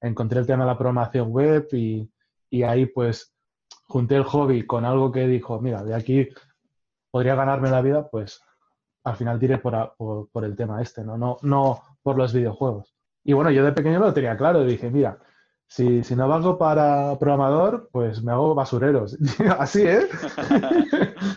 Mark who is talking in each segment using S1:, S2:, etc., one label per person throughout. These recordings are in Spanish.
S1: encontré el tema de la programación web y, y ahí pues junté el hobby con algo que dijo, mira, de aquí podría ganarme la vida, pues al final tiré por, por, el tema este, ¿no? ¿no? No por los videojuegos. Y bueno, yo de pequeño lo tenía claro, dije, mira, si, si no valgo para programador, pues me hago basureros. Así, ¿eh?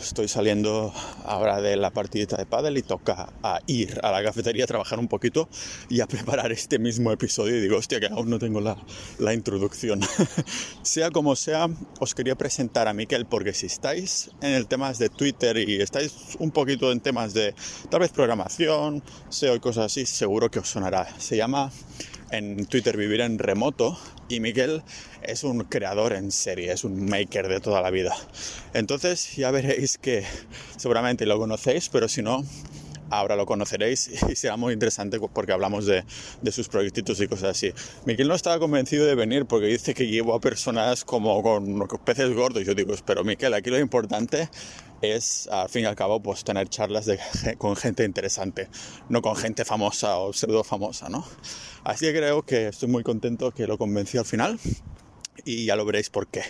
S2: estoy saliendo ahora de la partidita de pádel y toca a ir a la cafetería a trabajar un poquito y a preparar este mismo episodio y digo, hostia, que aún no tengo la, la introducción. sea como sea, os quería presentar a Miquel porque si estáis en el tema de Twitter y estáis un poquito en temas de tal vez programación, SEO y cosas así, seguro que os sonará. Se llama en Twitter Vivir en Remoto y Miguel es un creador en serie, es un maker de toda la vida. Entonces ya veréis que seguramente lo conocéis, pero si no, ahora lo conoceréis y será muy interesante porque hablamos de, sus proyectitos y cosas así. Miguel no estaba convencido de venir porque dice que llevo a personas como con peces gordos. Yo digo, pero Miguel, aquí lo importante es, al fin y al cabo, pues tener charlas con gente interesante, no con gente famosa o pseudo famosa, ¿no? Así que creo que estoy muy contento que lo convencí al final y ya lo veréis por qué.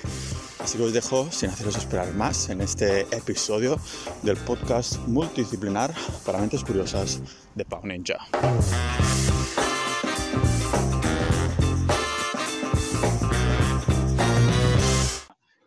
S2: Así que os dejo sin haceros esperar más en este episodio del podcast multidisciplinar para mentes curiosas de Pau Ninja.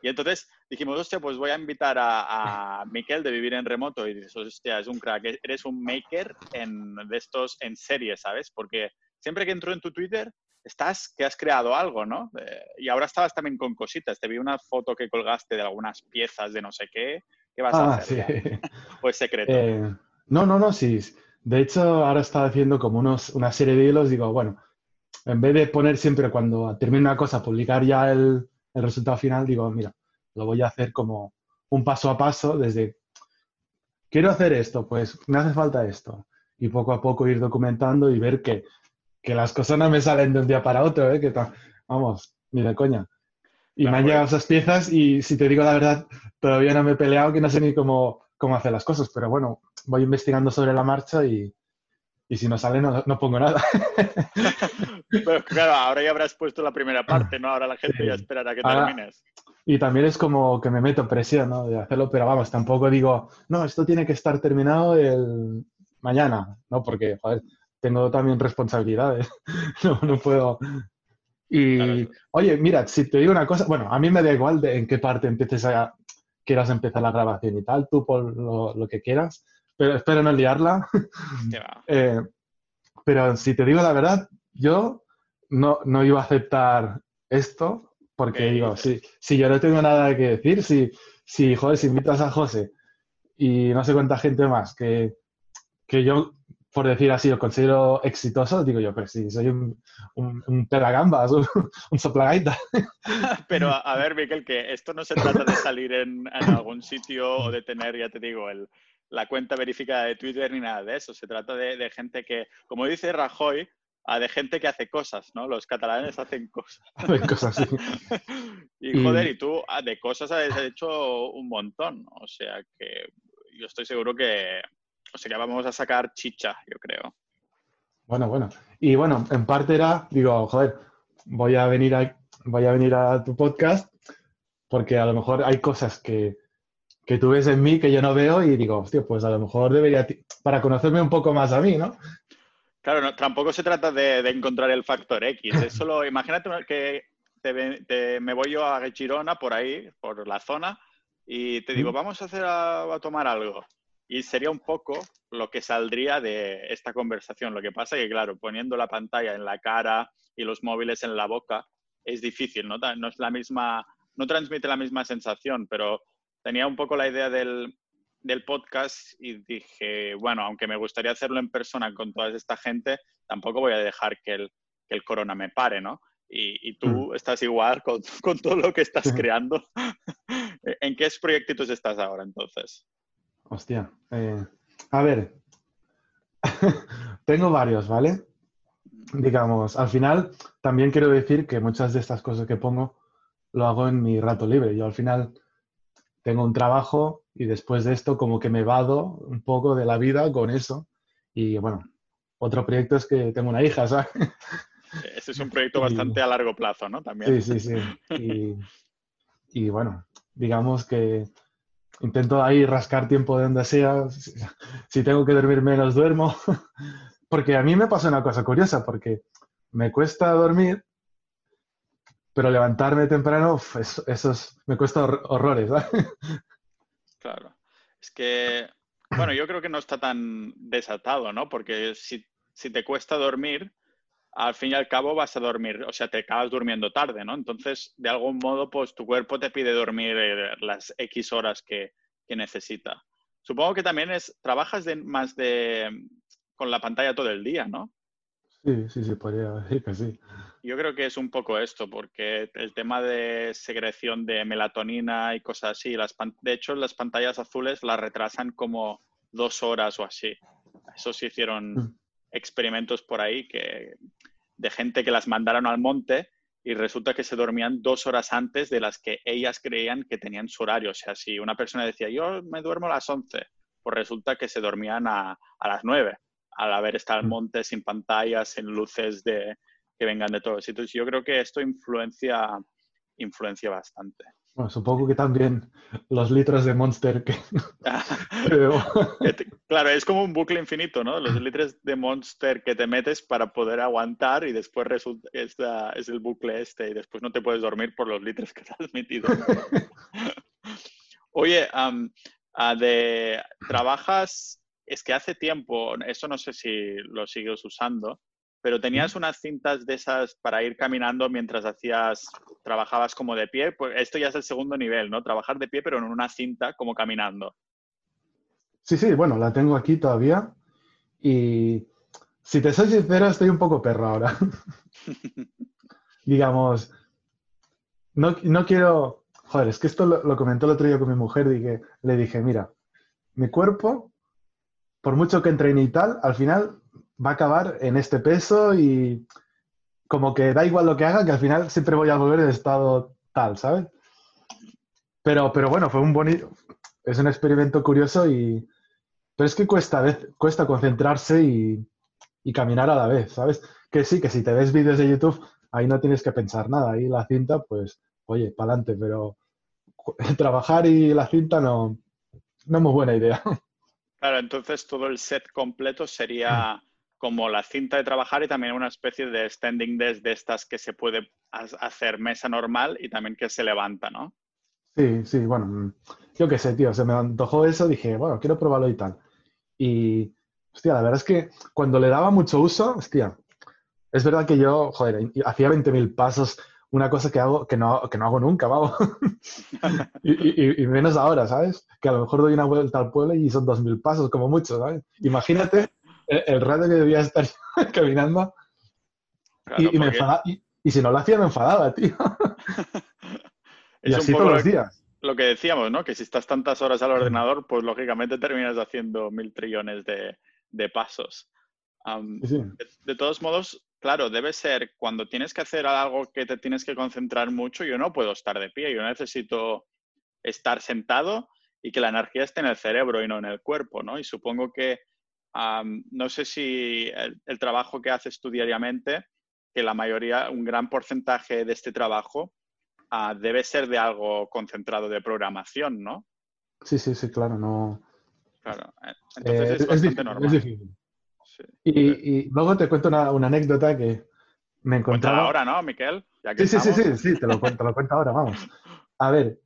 S2: Y entonces dijimos, hostia, pues voy a invitar a, a Miquel de Vivir en Remoto. Y dices, hostia, es un crack, eres un maker en, de estos en serie, ¿sabes? Porque siempre que entro en tu Twitter, estás que has creado algo, ¿no? Eh, y ahora estabas también con cositas. Te vi una foto que colgaste de algunas piezas de no sé qué. ¿Qué vas a ah, hacer? Sí. Pues secreto.
S1: Eh, no, no, no, sí. De hecho, ahora estaba haciendo como unos, una serie de hilos. Digo, bueno, en vez de poner siempre cuando termine una cosa, publicar ya el, el resultado final, digo, mira, lo voy a hacer como un paso a paso desde, quiero hacer esto, pues me hace falta esto. Y poco a poco ir documentando y ver que que las cosas no me salen de un día para otro, ¿eh? Que vamos, ni de coña. Y me han llegado esas piezas y si te digo la verdad, todavía no me he peleado, que no sé ni cómo, cómo hacer las cosas, pero bueno, voy investigando sobre la marcha y, y si no sale no, no pongo nada.
S2: pero claro, ahora ya habrás puesto la primera parte, ¿no? Ahora la gente ya esperará que termines.
S1: Y también es como que me meto presión, ¿no? De hacerlo, pero vamos, tampoco digo, no, esto tiene que estar terminado el mañana, ¿no? Porque, joder, tengo también responsabilidades. no, no puedo. Y, oye, mira, si te digo una cosa, bueno, a mí me da igual de en qué parte empieces a, quieras empezar la grabación y tal, tú por lo, que quieras, pero espero no liarla. eh, pero si te digo la verdad, yo no, no iba a aceptar esto porque digo, si, si yo no tengo nada que decir, si, si, joder, si invitas a José y no sé cuánta gente más que, que yo por decir así, lo considero exitoso, digo yo, pero sí, soy un, un, un pedagambas, un, un soplagaita.
S2: Pero a ver, Miquel, que esto no se trata de salir en, en algún sitio o de tener, ya te digo, el, la cuenta verificada de Twitter ni nada de eso. Se trata de, de gente que, como dice Rajoy, a de gente que hace cosas, ¿no? Los catalanes hacen cosas.
S1: Hacen cosas, sí.
S2: y joder, y tú ah, de cosas has hecho un montón. O sea que yo estoy seguro que, o sea que vamos a sacar chicha, yo creo.
S1: Bueno, bueno. Y bueno, en parte era, digo, joder, voy a venir a, voy a, venir a tu podcast porque a lo mejor hay cosas que, que tú ves en mí que yo no veo y digo, pues a lo mejor debería, para conocerme un poco más a mí, ¿no?
S2: Claro, tampoco se trata de, encontrar el factor X. Es solo, imagínate que me voy yo a Girona, por ahí, por la zona, y te digo, vamos a hacer a tomar algo. Y sería un poco lo que saldría de esta conversación. Lo que pasa es que, claro, poniendo la pantalla en la cara y los móviles en la boca es difícil, ¿no? No es la misma, no transmite la misma sensación, pero tenía un poco la idea del, del podcast y dije, bueno, aunque me gustaría hacerlo en persona con toda esta gente, tampoco voy a dejar que el, que el corona me pare, ¿no? Y, y tú mm. estás igual con, con, todo lo que estás creando. ¿En qué proyectitos estás ahora entonces?
S1: Hostia. Eh, a ver, tengo varios, ¿vale? Digamos, al final también quiero decir que muchas de estas cosas que pongo lo hago en mi rato libre. Yo al final tengo un trabajo y después de esto como que me vado un poco de la vida con eso. Y bueno, otro proyecto es que tengo una hija, ¿sabes?
S2: Ese es un proyecto bastante a largo plazo, ¿no? También.
S1: Sí, sí, sí. Y, bueno, digamos que intento ahí rascar tiempo de donde sea. Si tengo que dormir menos, duermo. Porque a mí me pasa una cosa curiosa, porque me cuesta dormir, pero levantarme temprano, eso, me cuesta horrores.
S2: Claro. Es que, bueno, yo creo que no está tan desatado, ¿no? Porque si, si te cuesta dormir, al fin y al cabo vas a dormir, o sea, te acabas durmiendo tarde, ¿no? Entonces, de algún modo, pues tu cuerpo te pide dormir eh, las X horas que, necesita. Supongo que también es, trabajas de, más de, con la pantalla todo el día, ¿no?
S1: Sí, sí, sí, podría decir que sí.
S2: Yo creo que es un poco esto, porque el tema de secreción de melatonina y cosas así, las de hecho las pantallas azules las retrasan como dos horas o así. Eso se hicieron mm. experimentos por ahí que de gente que las mandaron al monte y resulta que se dormían dos horas antes de las que ellas creían que tenían su horario. O sea, si una persona decía, yo me duermo a las 11, pues resulta que se dormían a, las 9, al haber estado al mm. monte sin pantallas, sin luces de, que vengan de todos sitios. Yo creo que esto influencia, influencia bastante.
S1: Bueno, supongo que también los litros de Monster que...
S2: claro, es como un bucle infinito, ¿no? Los litros de Monster que te metes para poder aguantar y después resulta, es, es el bucle este y después no te puedes dormir por los litros que te has metido. Oye, de, trabajas, es que hace tiempo, eso no sé si lo sigues usando, pero tenías unas cintas de esas para ir caminando mientras hacías, trabajabas como de pie. Pues esto ya es el segundo nivel, ¿no? Trabajar de pie, pero en una cinta como caminando.
S1: Sí, sí, bueno, la tengo aquí todavía. Y si te soy sincero, estoy un poco perro ahora. Digamos, no, no, quiero. Joder, es que esto lo, lo, comentó el otro día con mi mujer. le dije, mira, mi cuerpo, por mucho que entrene y tal, al final va a acabar en este peso y como que da igual lo que haga, que al final siempre voy a volver en estado tal, ¿sabes? Pero, pero bueno, fue un bonito, es un experimento curioso y, pero es que cuesta, cuesta concentrarse y, y caminar a la vez, ¿sabes? Que sí, que si te ves vídeos de YouTube, ahí no tienes que pensar nada, ahí la cinta, pues, oye, para adelante, pero trabajar y la cinta no, no es muy buena idea.
S2: Claro, entonces todo el set completo sería como la cinta de trabajar y también una especie de standing desk de estas que se puede hacer mesa normal y también que se levanta, ¿no?
S1: Sí, sí, bueno, mm, yo qué sé, tío, se me antojó eso, dije, bueno, quiero probarlo y tal. Y, hostia, la verdad es que cuando le daba mucho uso, hostia, es verdad que yo, joder, hacía 20.000 pasos, una cosa que hago que no, que no hago nunca, vamos. y, y, menos ahora, ¿sabes? Que a lo mejor doy una vuelta al pueblo y son 2.000 pasos como mucho, ¿sabes? Imagínate el, rato que debía estar caminando. y, me enfadaba, y, si no lo hacía, me enfadaba, tío. y así todos los días.
S2: Lo que decíamos, ¿no? Que si estás tantas horas al ordenador, pues lógicamente terminas haciendo mil trillones de, pasos. de, todos modos, claro, debe ser cuando tienes que hacer algo que te tienes que concentrar mucho, yo no puedo estar de pie, yo necesito estar sentado y que la energía esté en el cerebro y no en el cuerpo, ¿no? Y supongo que no sé si el, trabajo que haces tú diariamente, que la mayoría, un gran porcentaje de este trabajo ah, debe ser de algo concentrado de programación, ¿no?
S1: Sí, sí, sí, claro, no.
S2: Claro, eh, entonces eh, es, bastante normal. Es difícil.
S1: Y, luego te cuento una, anécdota que me encontraba.
S2: ahora, ¿no, Miquel?
S1: sí, sí, sí, sí, sí, te lo, cuento, te lo cuento ahora, vamos. A ver,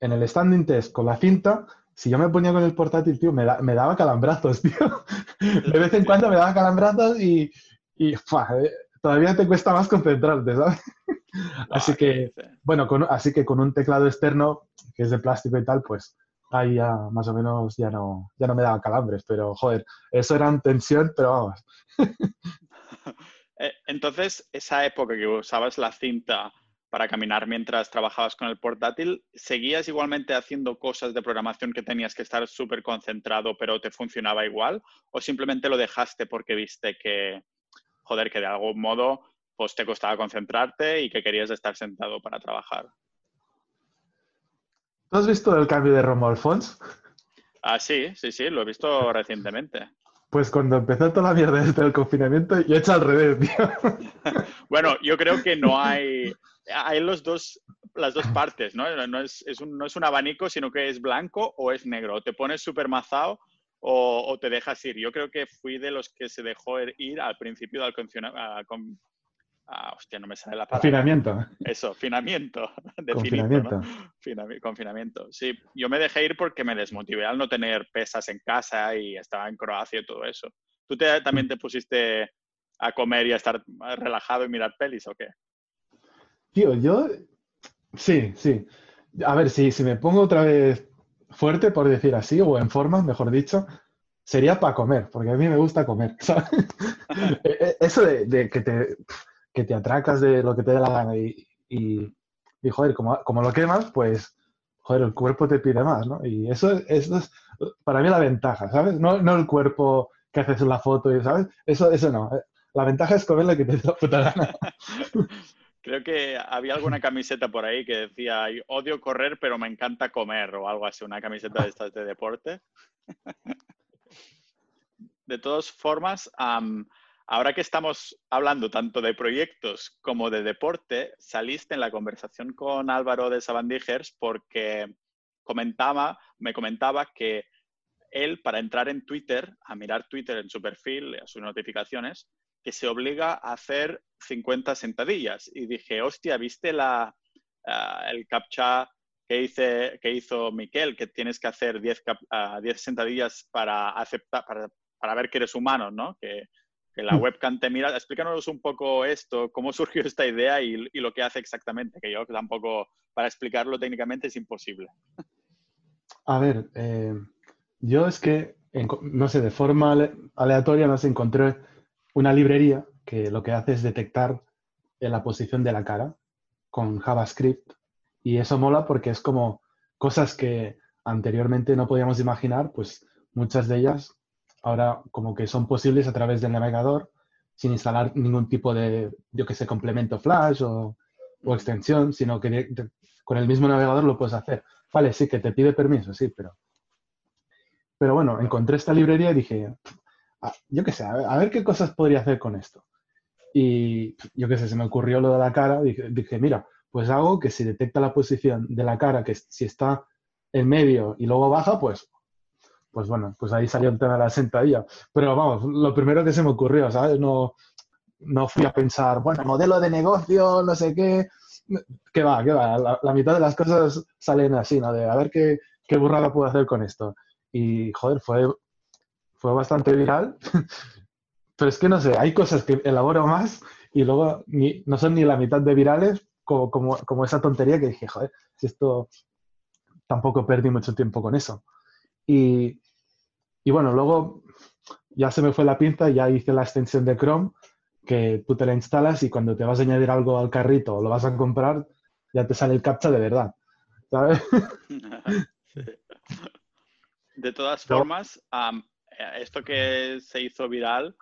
S1: en el standing test con la cinta si yo me ponía con el portátil, tío, me, me daba calambrazos, tío. De vez en cuando me daba calambrazos y, y eh, todavía te cuesta más concentrarte, ¿sabes? así que, bueno, con, así que con un teclado externo, que es de plástico y tal, pues ahí ya más o menos ya no, ya no me daba calambres, pero joder, eso era en tensión, pero vamos.
S2: Eh, entonces, esa época que usabas la cinta para caminar mientras trabajabas con el portátil, ¿seguías igualmente haciendo cosas de programación que tenías que estar súper concentrado, pero te funcionaba igual? ¿O simplemente lo dejaste porque viste que, joder, que de algún modo pues te costaba concentrarte y que querías estar sentado para trabajar?
S1: ¿Tú has visto el cambio de Romo Alfons?
S2: Ah, sí, sí, sí, lo he visto recientemente.
S1: Pues cuando empezó toda la mierda desde el confinamiento, yo he hecho al revés, tío.
S2: bueno, yo creo que no hay. Hay los dos, las dos partes, ¿no? No es, un, no es un abanico, sino que es blanco o es negro. O te pones súper mazado o, te dejas ir. Yo creo que fui de los que se dejó ir al principio del con, ah, hostia, no me sale la palabra.
S1: Confinamiento.
S2: Eso, finamiento.
S1: Confinamiento.
S2: Confinamiento. Sí, yo me dejé ir porque me desmotivé al no tener pesas en casa y estaba en Croacia y todo eso. ¿Tú también te pusiste a comer y a estar relajado y mirar pelis o qué?
S1: Tío, yo... Sí, sí. A ver, si, si me pongo otra vez fuerte, por decir así, o en forma, mejor dicho, sería para comer, porque a mí me gusta comer, ¿sabes? E, e, eso de, que, te, que te atracas de lo que te dé la gana y, y, joder, como, como, lo quemas, pues, joder, el cuerpo te pide más, ¿no? Y eso, eso es para mí la ventaja, ¿sabes? No, no el cuerpo que haces la foto, ¿sabes? Eso, eso no. La ventaja es comer lo que te dé la puta gana.
S2: Creo que había alguna camiseta por ahí que decía, odio correr, pero me encanta comer o algo así, una camiseta de estas de deporte. de todas formas, ahora que estamos hablando tanto de proyectos como de deporte, saliste en la conversación con Álvaro de Sabandijers porque comentaba, me comentaba que él, para entrar en Twitter, a mirar Twitter en su perfil, a sus notificaciones, que se obliga a hacer 50 sentadillas. Y dije, hostia, ¿viste la, ah, el captcha que, hice, que hizo Miquel, que tienes que hacer 10, uh, sentadillas para, aceptar, para, ver que eres humano, ¿no? Que, la mm. webcam te mira. Explícanos un poco esto, cómo surgió esta idea y, lo que hace exactamente, que yo tampoco, para explicarlo técnicamente, es imposible.
S1: A ver, eh, yo es que, no sé, de forma aleatoria nos encontré una librería que lo que hace es detectar la posición de la cara con JavaScript y eso mola porque es como cosas que anteriormente no podíamos imaginar, pues muchas de ellas ahora como que son posibles a través del navegador sin instalar ningún tipo de, yo que sé, complemento Flash o, extensión, sino que con el mismo navegador lo puedes hacer. Vale, sí, que te pide permiso, sí, pero... Pero bueno, encontré esta librería y dije, yo qué sé, a ver, qué cosas podría hacer con esto. Y yo qué sé, se me ocurrió lo de la cara, dije, mira, pues hago que si detecta la posición de la cara, que si está en medio y luego baja, pues, pues bueno, pues ahí salió el tema de la sentadilla. Pero vamos, lo primero que se me ocurrió, ¿sabes? No, no fui a pensar, bueno, modelo de negocio, no sé qué. ¿Qué va? ¿Qué va? La, mitad de las cosas salen así, ¿no? De a ver qué, qué burrada puedo hacer con esto. Y, joder, fue fue bastante viral. Pero es que no sé, hay cosas que elaboro más y luego no son ni la mitad de virales como, como, esa tontería que dije, joder, si esto tampoco perdí mucho tiempo con eso. Y, y bueno, luego ya se me fue la pinza, ya hice la extensión de Chrome, que tú te la instalas y cuando te vas a añadir algo al carrito o lo vas a comprar, ya te sale el captcha de verdad. ¿Sabes?
S2: De todas formas, esto que se hizo viral,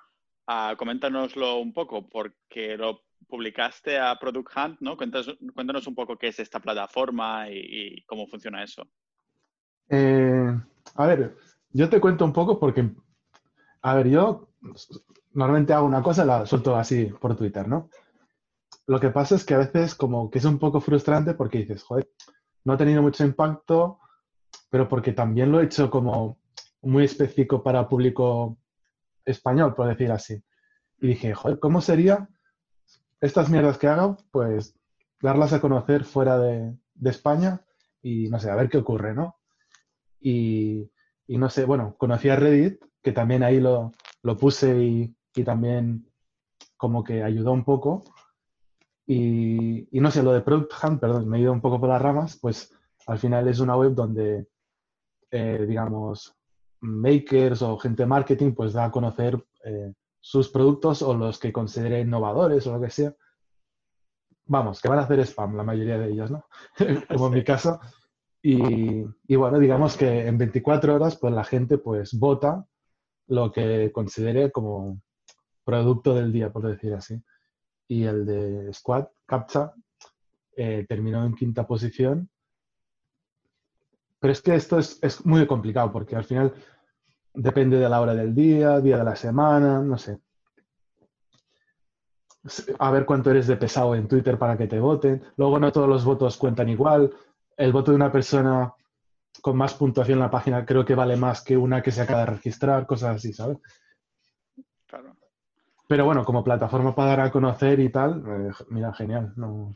S2: uh, coméntanoslo un poco, porque lo publicaste a Product Hunt, ¿no? Cuéntanos, un poco qué es esta plataforma y, cómo funciona eso.
S1: Eh, a ver, yo te cuento un poco porque, a ver, yo normalmente hago una cosa la suelto así por Twitter, ¿no? Lo que pasa es que a veces como que es un poco frustrante porque dices, joder, no ha tenido mucho impacto, pero porque también lo he hecho como muy específico para público español, por decir así. Y dije, joder, ¿cómo sería estas mierdas que hago? Pues darlas a conocer fuera de, España y no sé, a ver qué ocurre, ¿no? Y, no sé, bueno, conocí a Reddit, que también ahí lo, puse y, también como que ayudó un poco. Y, y, no sé, lo de Product Hunt, perdón, me he ido un poco por las ramas, pues al final es una web donde, eh, digamos, makers o gente de marketing pues da a conocer eh, sus productos o los que considere innovadores o lo que sea. Vamos, que van a hacer spam la mayoría de ellos, ¿no? Como en mi caso. Y, bueno, digamos que en 24 horas pues la gente pues vota lo que considere como producto del día, por decir así. Y el de Squad, CAPTCHA, eh, terminó en quinta posición pero es que esto es, muy complicado porque al final depende de la hora del día, día de la semana, no sé. A ver cuánto eres de pesado en Twitter para que te voten. Luego no todos los votos cuentan igual. El voto de una persona con más puntuación en la página creo que vale más que una que se acaba de registrar, cosas así, ¿sabes?
S2: Claro.
S1: Pero bueno, como plataforma para dar a conocer y tal, eh, mira, genial. No...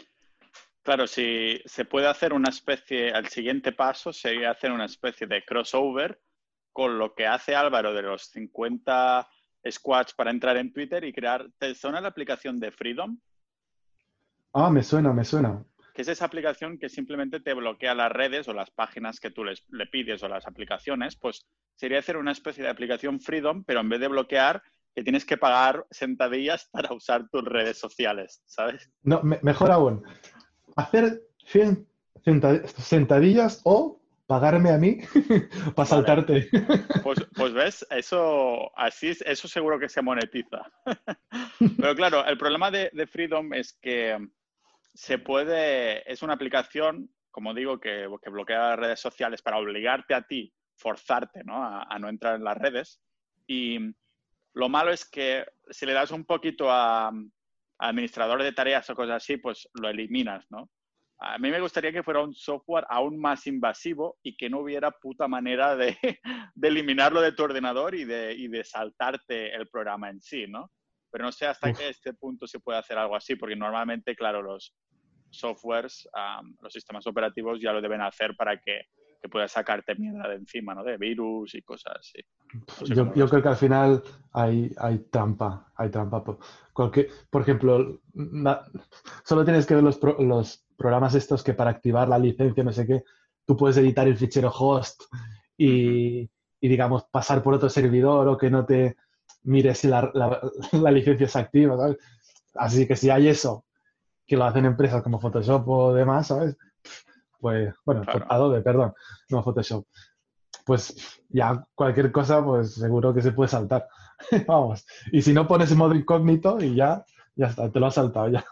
S2: Claro, si se puede hacer una especie, el siguiente paso sería hacer una especie de crossover con lo que hace Álvaro de los 50 squads para entrar en Twitter y crear. ¿Te suena la aplicación de Freedom?
S1: Ah, me suena, me suena.
S2: Que es esa aplicación que simplemente te bloquea las redes o las páginas que tú les, le pides o las aplicaciones. Pues sería hacer una especie de aplicación Freedom, pero en vez de bloquear, que tienes que pagar sentadillas para usar tus redes sociales, ¿sabes?
S1: No, mejor aún. Hacer 100 sentadillas o pagarme a mí para saltarte.
S2: Pues, pues, ves, eso así eso seguro que se monetiza. Pero claro, el problema de, Freedom es que se puede, es una aplicación, como digo, que, bloquea las redes sociales para obligarte a ti, forzarte ¿no? A, no entrar en las redes. Y lo malo es que si le das un poquito a, a administrador de tareas o cosas así, pues lo eliminas, ¿no? A mí me gustaría que fuera un software aún más invasivo y que no hubiera puta manera de, eliminarlo de tu ordenador y de, y de, saltarte el programa en sí, ¿no? Pero no sé hasta qué este punto se puede hacer algo así, porque normalmente, claro, los softwares, los sistemas operativos ya lo deben hacer para que, que puedas sacarte mierda de encima, ¿no? De virus y cosas así.
S1: yo, yo creo que al final hay, hay trampa, hay trampa. Porque, por ejemplo, solo tienes que ver los, los programas estos que para activar la licencia, no sé qué, tú puedes editar el fichero host y, digamos, pasar por otro servidor o que no te mires si la, la, licencia es activa, ¿sabes? Así que si hay eso, que lo hacen empresas como Photoshop o demás, ¿sabes? Pues, bueno, Adobe, perdón, no Photoshop. Pues ya cualquier cosa, pues seguro que se puede saltar. Vamos. Y si no pones en modo incógnito y ya, ya está, te lo has saltado ya.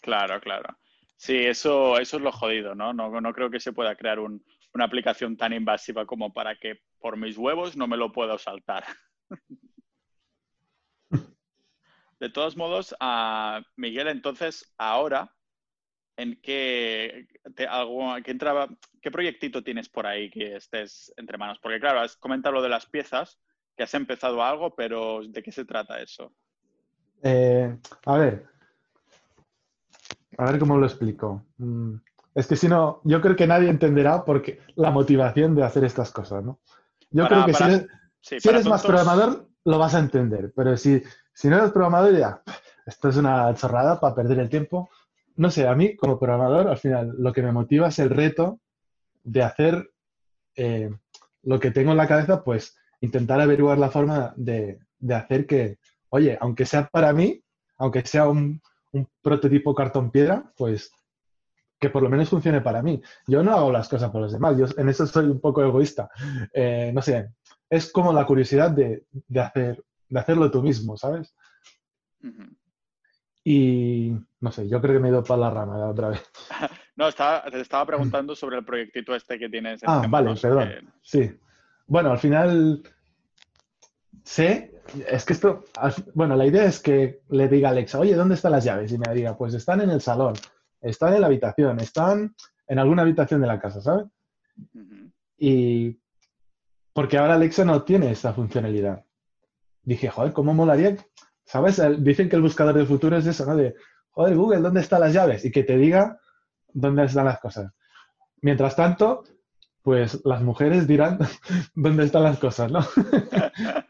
S2: Claro, claro. Sí, eso, eso es lo jodido, ¿no? No, no creo que se pueda crear una aplicación tan invasiva como para que por mis huevos no me lo puedo saltar. De todos modos, uh, Miguel, entonces, ahora, ¿en qué, algo, qué, entraba, qué proyectito tienes por ahí que estés entre manos? Porque, claro, has comentado lo de las piezas, que has empezado algo, pero ¿de qué se trata eso?
S1: Eh, a ver, a ver cómo lo explico. Mm, es que si no, yo creo que nadie entenderá porque la motivación de hacer estas cosas, ¿no? Yo creo que si eres, más programador, lo vas a entender. Pero si, si no eres programador, ya, esto es una chorrada para perder el tiempo. No sé, a mí como programador, al final, lo que me motiva es el reto de hacer eh, lo que tengo en la cabeza, pues intentar averiguar la forma de hacer que, oye, aunque sea para mí, aunque sea un, prototipo cartón piedra, pues que por lo menos funcione para mí. Yo no hago las cosas por los demás, yo en eso soy un poco egoísta. Eh, no sé, es como la curiosidad de, hacer, de hacerlo tú mismo, ¿sabes? Y no sé, yo creo que me he ido para la rama otra vez.
S2: No, estaba, te estaba preguntando sobre el proyectito este que tienes.
S1: ah, vale, perdón. Sí. Bueno, al final sé es que esto, bueno, la idea es que le diga a Alexa, oye, ¿dónde están las llaves? Y me diga, pues están en el salón, están en la habitación, están en alguna habitación de la casa, ¿sabes? Y porque ahora Alexa no tiene esa funcionalidad. Dije, joder, ¿cómo molaría? ¿Sabes? Dicen que el buscador del futuro es eso, ¿no? De, joder, Google, ¿dónde están las llaves? Y que te diga dónde están las cosas. Mientras tanto, pues las mujeres dirán dónde están las cosas, ¿no?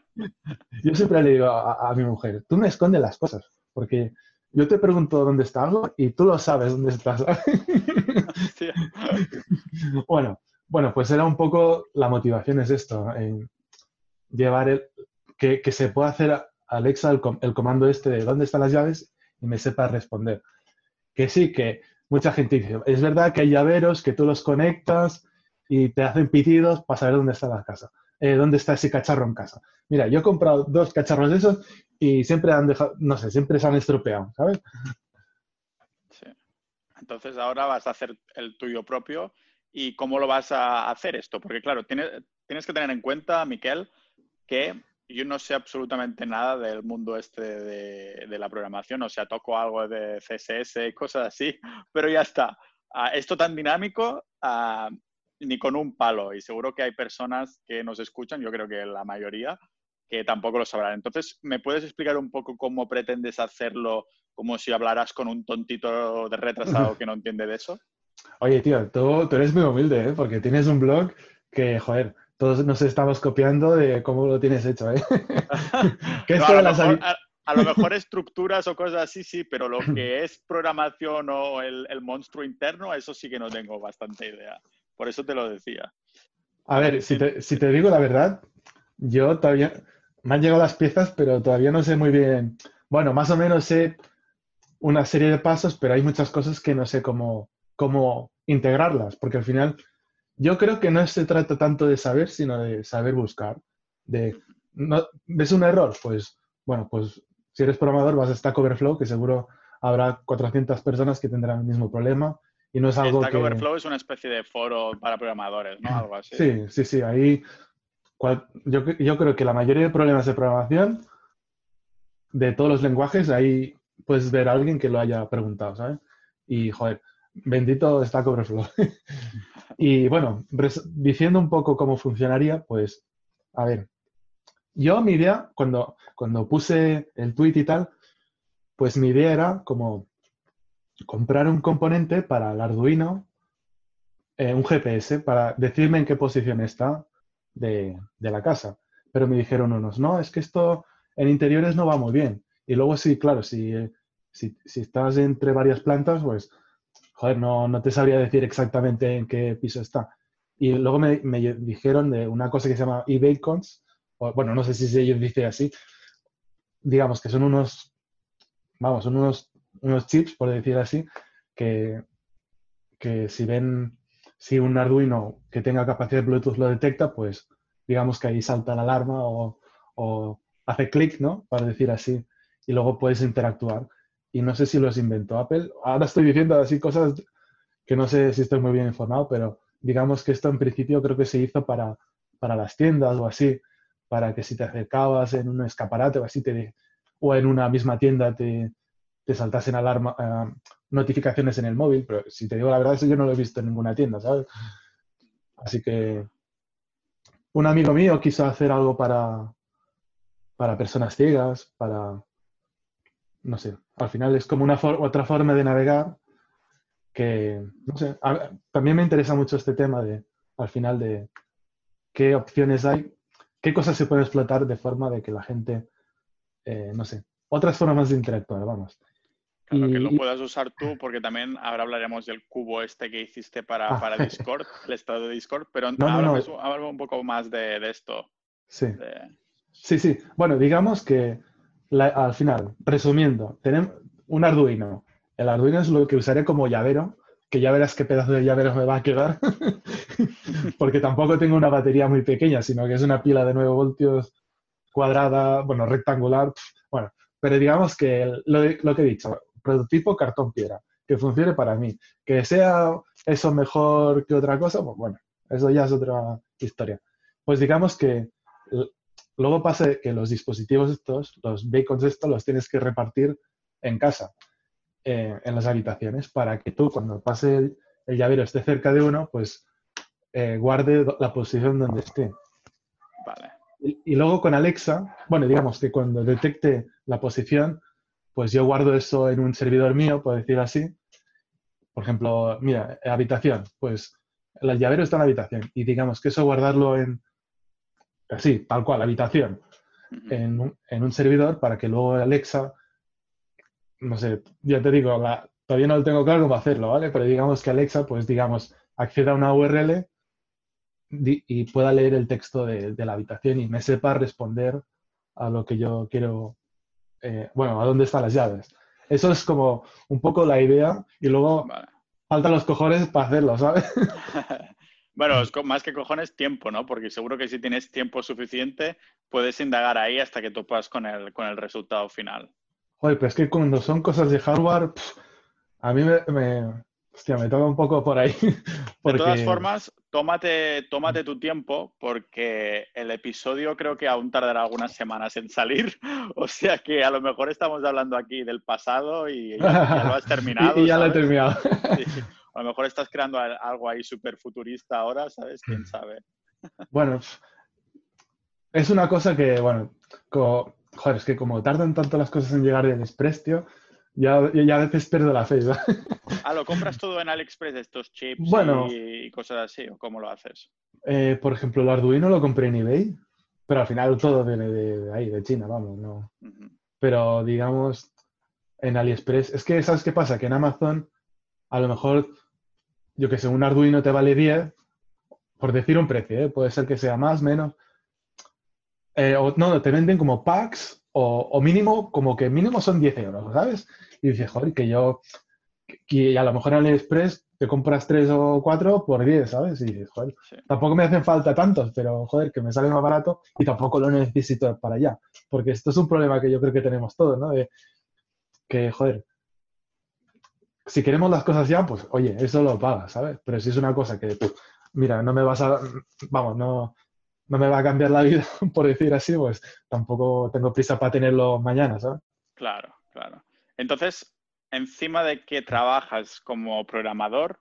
S1: Yo siempre le digo a, mi mujer, tú me escondes las cosas, porque yo te pregunto dónde está algo y tú lo sabes dónde estás. bueno, bueno, pues era un poco la motivación es esto, en llevar el, que, se pueda hacer Alexa el, el, comando este de dónde están las llaves y me sepa responder. Que sí, que mucha gente dice, es verdad que hay llaveros que tú los conectas y te hacen pitidos para saber dónde está la casa. Eh, dónde está ese cacharro en casa. Mira, yo he comprado dos cacharros de esos y siempre han dejado, no sé, siempre se han estropeado, ¿sabes?
S2: Sí. Entonces ahora vas a hacer el tuyo propio y cómo lo vas a hacer esto, porque claro, tienes, tienes que tener en cuenta, Miquel, que yo no sé absolutamente nada del mundo este de, la programación, o sea, toco algo de CSS y cosas así, pero ya está. Ah, esto tan dinámico, ah, ni con un palo, y seguro que hay personas que nos escuchan, yo creo que la mayoría, que tampoco lo sabrán. Entonces, ¿me puedes explicar un poco cómo pretendes hacerlo como si hablaras con un tontito de retrasado que no entiende de eso?
S1: Oye, tío, tú, tú eres muy humilde, ¿eh? Porque tienes un blog que, joder, todos nos estamos copiando de cómo lo tienes hecho, ¿eh?
S2: a, lo mejor, estructuras o cosas así, sí, pero lo que es programación o el, monstruo interno, eso sí que no tengo bastante idea. Por eso te lo decía.
S1: A ver, si te, si te digo la verdad, yo todavía me han llegado las piezas, pero todavía no sé muy bien. Bueno, más o menos sé una serie de pasos, pero hay muchas cosas que no sé cómo, cómo integrarlas, porque al final yo creo que no se trata tanto de saber, sino de saber buscar. De, no, ¿Ves un error? Pues, bueno, pues si eres programador vas a Stack Overflow, que seguro habrá 400 personas que tendrán el mismo problema y no es algo
S2: Stack Overflow es una especie de foro para programadores, ¿no? Algo así.
S1: Sí, sí, sí. Ahí yo, yo creo que la mayoría de problemas de programación de todos los lenguajes, ahí puedes ver a alguien que lo haya preguntado, ¿sabes? Y, joder, bendito Stack Overflow. Y bueno, diciendo un poco cómo funcionaría, pues, a ver, yo mi idea, cuando, cuando puse el tweet y tal, pues mi idea era como comprar un componente para el Arduino, eh, un GPS, para decirme en qué posición está de, la casa. Pero me dijeron unos, no, es que esto en interiores no va muy bien. Y luego sí, claro, si, si, si estás entre varias plantas, pues joder, no, no te sabría decir exactamente en qué piso está. Y luego me, dijeron de una cosa que se llama eBacons, o, bueno, no sé si ellos dicen así, digamos que son unos, vamos, son unos, unos chips, por decir así, que, que si ven, si un Arduino que tenga capacidad de Bluetooth lo detecta, pues digamos que ahí salta la alarma o, o hace clic, ¿no? Para decir así, y luego puedes interactuar y no sé si los inventó Apple. Ahora estoy diciendo así cosas que no sé si estoy muy bien informado, pero digamos que esto en principio creo que se hizo para, para las tiendas o así, para que si te acercabas en un escaparate o así, te, o en una misma tienda te, te saltasen alarma, eh, notificaciones en el móvil, pero si te digo la verdad, eso yo no lo he visto en ninguna tienda, ¿sabes? Así que un amigo mío quiso hacer algo para, para personas ciegas, para, no sé, al final es como una otra forma de navegar que, no sé, también me interesa mucho este tema de, al final, de qué opciones hay, qué cosas se pueden explotar de forma de que la gente, eh, no sé, otras formas de interactuar, vamos.
S2: Claro, que lo puedas usar tú, porque también ahora hablaremos del cubo este que hiciste para, ah. para Discord, el estado de Discord, pero no, no, un poco más de, esto.
S1: Sí. Sí, sí. Bueno, digamos que al final, resumiendo, tenemos un Arduino. El Arduino es lo que usaré como llavero, que ya verás qué pedazo de llavero me va a quedar, porque tampoco tengo una batería muy pequeña, sino que es una pila de 9 voltios cuadrada, bueno, rectangular, bueno, pero digamos que lo, lo que he dicho, prototipo cartón piedra, que funcione para mí, que sea eso mejor que otra cosa, pues bueno, eso ya es otra historia. Pues digamos que Luego pasa que los dispositivos estos, los bacons estos, los tienes que repartir en casa, eh, en las habitaciones, para que tú cuando pase el, llavero esté cerca de uno, pues eh, guarde la posición donde esté.
S2: Vale.
S1: Y, luego con Alexa, bueno, digamos que cuando detecte la posición, pues yo guardo eso en un servidor mío, por decir así. Por ejemplo, mira, habitación, pues el llavero está en la habitación y digamos que eso guardarlo en, así, tal cual, habitación, en un, en un servidor para que luego Alexa, no sé, ya te digo, todavía no lo tengo claro cómo hacerlo, ¿vale? Pero digamos que Alexa, pues digamos, acceda a una URL y pueda leer el texto de, la habitación y me sepa responder a lo que yo quiero, eh, bueno, a dónde están las llaves. Eso es como un poco la idea y luego faltan los cojones para hacerlo, ¿sabes?
S2: Bueno, es más que cojones tiempo, ¿no? Porque seguro que si tienes tiempo suficiente, puedes indagar ahí hasta que topas con el, con el resultado final.
S1: Joder, pero es que cuando son cosas de hardware, a mí me, hostia, me toca un poco por ahí.
S2: De todas formas, tómate, tómate tu tiempo porque el episodio creo que aún tardará algunas semanas en salir. O sea que a lo mejor estamos hablando aquí del pasado y ya, lo has terminado.
S1: y, ya lo he terminado.
S2: A lo mejor estás creando algo ahí súper futurista ahora, ¿sabes? ¿Quién mm. sabe?
S1: Bueno, es una cosa que, bueno, joder, es que como tardan tanto las cosas en llegar del desprecio, ya, ya a veces pierdo la fe.
S2: Ah, ¿lo compras todo en AliExpress, estos chips y, cosas así? ¿O cómo lo haces?
S1: Eh, por ejemplo, el Arduino lo compré en eBay, pero al final todo viene de, ahí, de China, vamos, ¿no? Pero digamos, en AliExpress, es que, ¿sabes qué pasa? Que en Amazon, a lo mejor, yo que sé, un Arduino te vale 10, por decir un precio, ¿eh? puede ser que sea más, menos. Eh, o, no, te venden como packs o, mínimo, como que mínimo son 10 euros, ¿sabes? Y dices, joder, que yo, que a lo mejor en AliExpress te compras 3 o 4 por 10, ¿sabes? Y dices, joder, tampoco me hacen falta tantos, pero joder, que me sale más barato y tampoco lo necesito para allá. Porque esto es un problema que yo creo que tenemos todos, ¿no? De que, joder, si queremos las cosas ya, pues oye, eso lo pagas, ¿sabes? Pero si es una cosa que, pues, mira, no me vas a, vamos, no, no me va a cambiar la vida, por decir así, pues tampoco tengo prisa para tenerlo mañana, ¿sabes?
S2: Claro, claro. Entonces, encima de que trabajas como programador,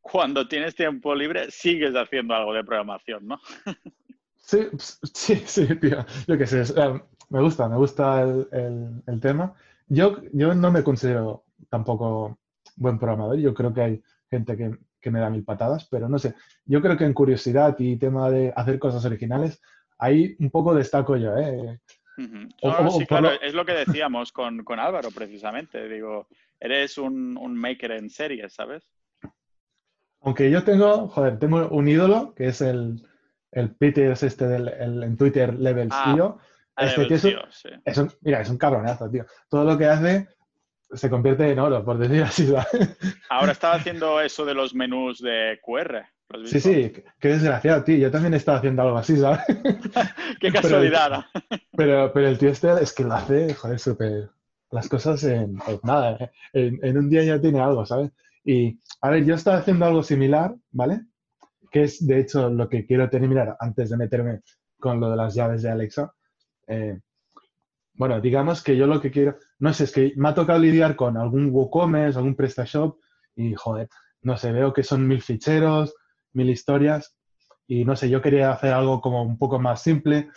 S2: cuando tienes tiempo libre, sigues haciendo algo de programación, ¿no?
S1: Sí, sí, sí, tío. Yo qué sé, me gusta, me gusta el, tema. Yo, yo no me considero tampoco buen programador. Yo creo que hay gente que, que me da mil patadas, pero no sé, yo creo que en curiosidad y tema de hacer cosas originales, ahí un poco destaco yo, ¿eh?
S2: sí, claro, es lo que decíamos con, Álvaro precisamente, digo, eres un, maker en serie, ¿sabes?
S1: Aunque yo tengo, joder, tengo un ídolo, que es el, el Peter este del, en Twitter Level ah, Este que es, un, mira, es un cabronazo, tío. Todo lo que hace se convierte en oro, por decir así.
S2: Ahora estaba haciendo eso de los menús de QR.
S1: Sí, sí, qué desgraciado, tío. Yo también estaba haciendo algo así, ¿sabes?
S2: qué casualidad.
S1: Pero, pero, el tío este es que lo hace, joder, súper. Las cosas en, nada, ¿eh? en, un día ya tiene algo, ¿sabes? Y, a ver, yo estaba haciendo algo similar, ¿vale? Que es, de hecho, lo que quiero terminar antes de meterme con lo de las llaves de Alexa. Eh, bueno, digamos que yo lo que quiero, no sé, es que me ha tocado lidiar con algún WooCommerce, algún PrestaShop y, joder, no sé, veo que son mil ficheros, mil historias y, no sé, yo quería hacer algo como un poco más simple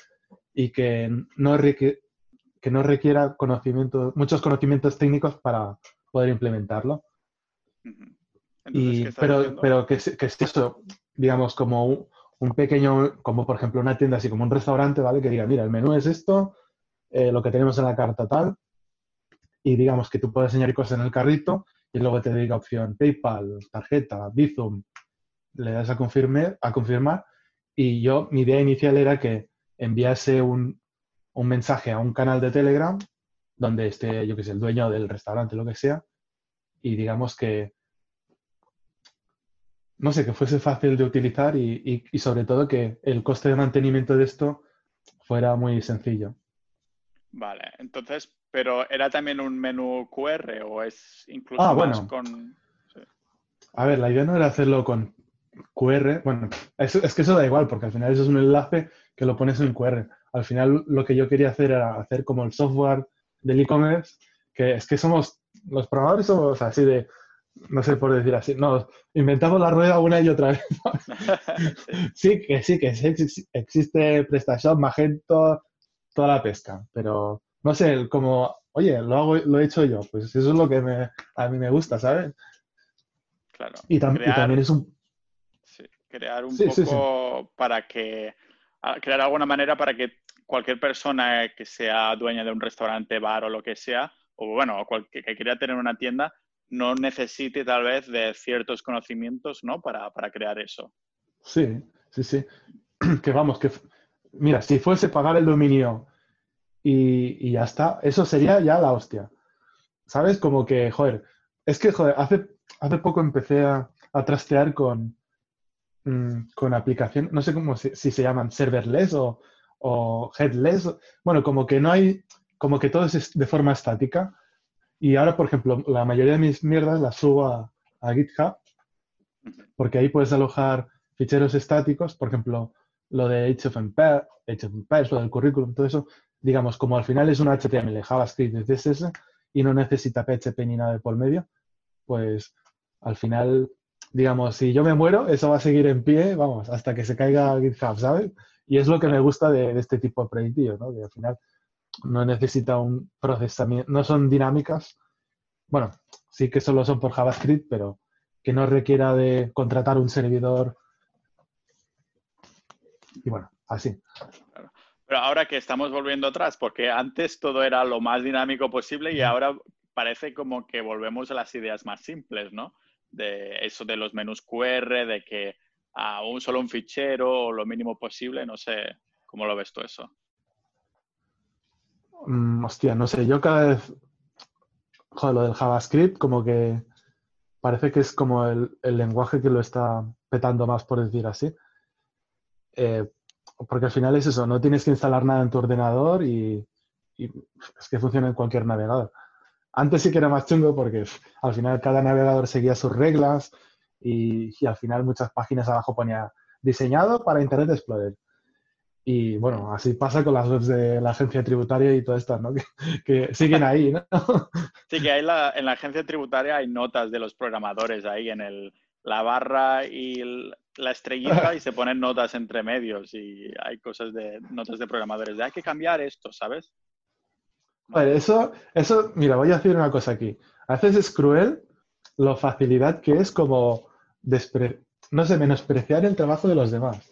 S1: y que no, que no requiera conocimiento, muchos conocimientos técnicos para poder implementarlo. y, pero, pero que, que es eso, digamos, como un, un, pequeño, como por ejemplo una tienda así como un restaurante, ¿vale? Que diga, mira, el menú es esto, eh, lo que tenemos en la carta tal, y digamos que tú puedes añadir cosas en el carrito y luego te diga opción PayPal, tarjeta, Bizum, le das a confirmar, a confirmar y yo, mi idea inicial era que enviase un, un mensaje a un canal de Telegram donde esté, yo que sé, el dueño del restaurante, lo que sea, y digamos que, no sé, que fuese fácil de utilizar y, y sobre todo que el coste de mantenimiento de esto fuera muy sencillo.
S2: Vale, entonces, pero ¿era también un menú QR o es incluso ah, más con...?
S1: A ver, la idea no era hacerlo con QR. Bueno, es, es, que eso da igual, porque al final eso es un enlace que lo pones en QR. Al final lo que yo quería hacer era hacer como el software del e-commerce, que es que somos, los programadores somos así de, no sé por decir así, no, inventamos la rueda una y otra vez. sí, que sí, que existe PrestaShop, Magento, toda la pesca, pero no sé, como, oye, lo, hago, lo he hecho yo, pues eso es lo que a mí me gusta, ¿sabes?
S2: Claro.
S1: Y, también es un...
S2: Sí, crear un poco para que, crear alguna manera para que cualquier persona que sea dueña de un restaurante, bar o lo que sea, o bueno, que, que quiera tener una tienda, no necesite tal vez de ciertos conocimientos, ¿no? Para, para crear eso.
S1: Sí, sí, sí. Que vamos, que mira, si fuese pagar el dominio y, ya está, eso sería ya la hostia. ¿Sabes? Como que, joder, es que, joder, hace, hace poco empecé a, trastear con, mm, con aplicación, no sé cómo si, se llaman, serverless o, o, headless. Bueno, como que no hay, como que todo es de forma estática. Y ahora, por ejemplo, la mayoría de mis mierdas las subo a, a GitHub, porque ahí puedes alojar ficheros estáticos, por ejemplo, lo de Age of Empires, lo del currículum, todo eso, digamos, como al final es un HTML, JavaScript CSS y no necesita PHP ni nada de por medio, pues al final, digamos, si yo me muero, eso va a seguir en pie, vamos, hasta que se caiga GitHub, ¿sabes? Y es lo que me gusta de, este tipo de proyectos, ¿no? Que al final no necesita un procesamiento, no son dinámicas, bueno, sí que solo son por JavaScript, pero que no requiera de contratar un servidor. Y bueno, así.
S2: Pero ahora que estamos volviendo atrás, porque antes todo era lo más dinámico posible y ahora parece como que volvemos a las ideas más simples, ¿no? De eso de los menús QR, de que a un solo un fichero o lo mínimo posible, no sé cómo lo ves tú eso.
S1: Mm, hostia, no sé, yo cada vez, joder, lo del JavaScript como que parece que es como el, lenguaje que lo está petando más, por decir así. Eh, porque al final es eso, no tienes que instalar nada en tu ordenador y, es que funciona en cualquier navegador. Antes sí que era más chungo porque al final cada navegador seguía sus reglas y, al final muchas páginas abajo ponía diseñado para Internet Explorer. Y bueno, así pasa con las webs de la agencia tributaria y todas estas, ¿no? Que, siguen ahí, ¿no?
S2: Sí, que hay la, en la agencia tributaria hay notas de los programadores ahí en el, la barra y la estrellita y se ponen notas entre medios y hay cosas de notas de programadores de hay que cambiar esto, ¿sabes?
S1: Vale, eso, eso, mira, voy a decir una cosa aquí. A veces es cruel lo facilidad que es como, no sé, menospreciar el trabajo de los demás.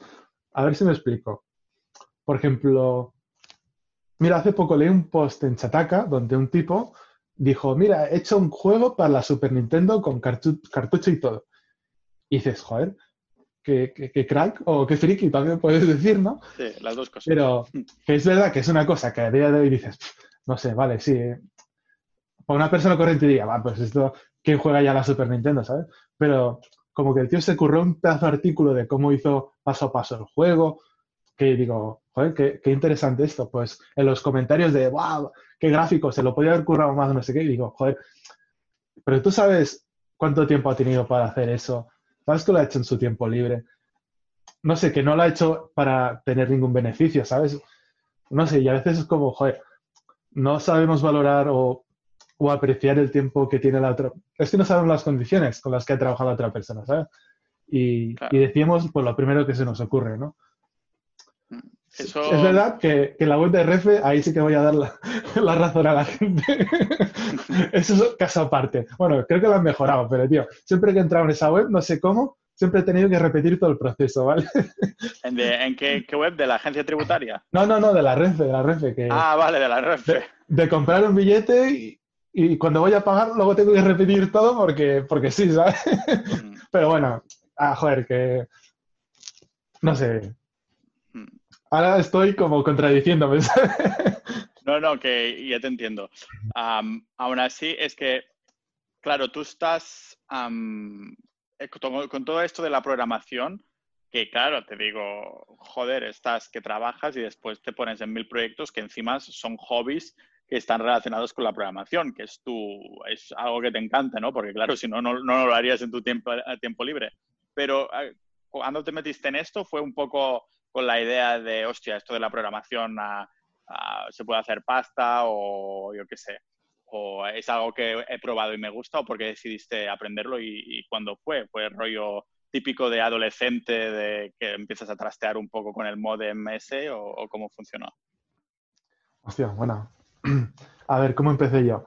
S1: A ver si me explico. Por ejemplo, mira, hace poco leí un post en Chataka donde un tipo dijo, mira, he hecho un juego para la Super Nintendo con cartucho y todo. Y dices, joder, qué, crack o qué friki también puedes decir, ¿no?
S2: Sí, las dos cosas.
S1: Pero que es verdad que es una cosa que a día de hoy dices, no sé, vale, sí. Para una persona corriente diría, va, pues esto, ¿quién juega ya la Super Nintendo, sabes? Pero como que el tío se curró un pedazo de artículo de cómo hizo paso a paso el juego, que digo, joder, qué, qué interesante esto. Pues en los comentarios de, wow, qué gráfico, se lo podía haber currado más, no sé qué, y digo, joder, pero tú sabes cuánto tiempo ha tenido para hacer eso, sabes que lo ha hecho en su tiempo libre. No sé, que no lo ha hecho para tener ningún beneficio, ¿sabes? No sé, y a veces es como, joder, no sabemos valorar o, apreciar el tiempo que tiene la otra. Es que no sabemos las condiciones con las que ha trabajado la otra persona, ¿sabes? Y, decíamos, pues lo primero que se nos ocurre, ¿no? Es verdad que, que, la web de Refe, ahí sí que voy a dar la, razón a la gente. Eso es caso aparte. Bueno, creo que lo han mejorado, pero tío, siempre que he entrado en esa web, no sé cómo, siempre he tenido que repetir todo el proceso, ¿vale?
S2: ¿En, qué, web? ¿De la agencia tributaria?
S1: No, no, no, de la Renfe, de la Renfe. Que,
S2: ah, vale, de la Renfe.
S1: De, comprar un billete y, cuando voy a pagar luego tengo que repetir todo porque, porque sí, ¿sabes? Mm. Pero bueno, ah, joder, que... No sé, Ahora estoy como contradiciéndome.
S2: no, no, que ya te entiendo. aún así, es que, claro, tú estás eh, con todo esto de la programación, que claro, te digo, joder, estás que trabajas y después te pones en mil proyectos que encima son hobbies que están relacionados con la programación, que es tu, es algo que te encanta, ¿no? Porque claro, si no, no, no lo harías en tu tiempo, tiempo libre. Pero eh, cuando te metiste en esto fue un poco con la idea de, hostia, esto de la programación se puede hacer pasta o yo qué sé, o es algo que he probado y me gusta o porque decidiste aprenderlo y, cuando fue, fue el rollo típico de adolescente de que empiezas a trastear un poco con el modem ese o, cómo funcionó.
S1: Hostia, bueno. A ver, ¿cómo empecé yo?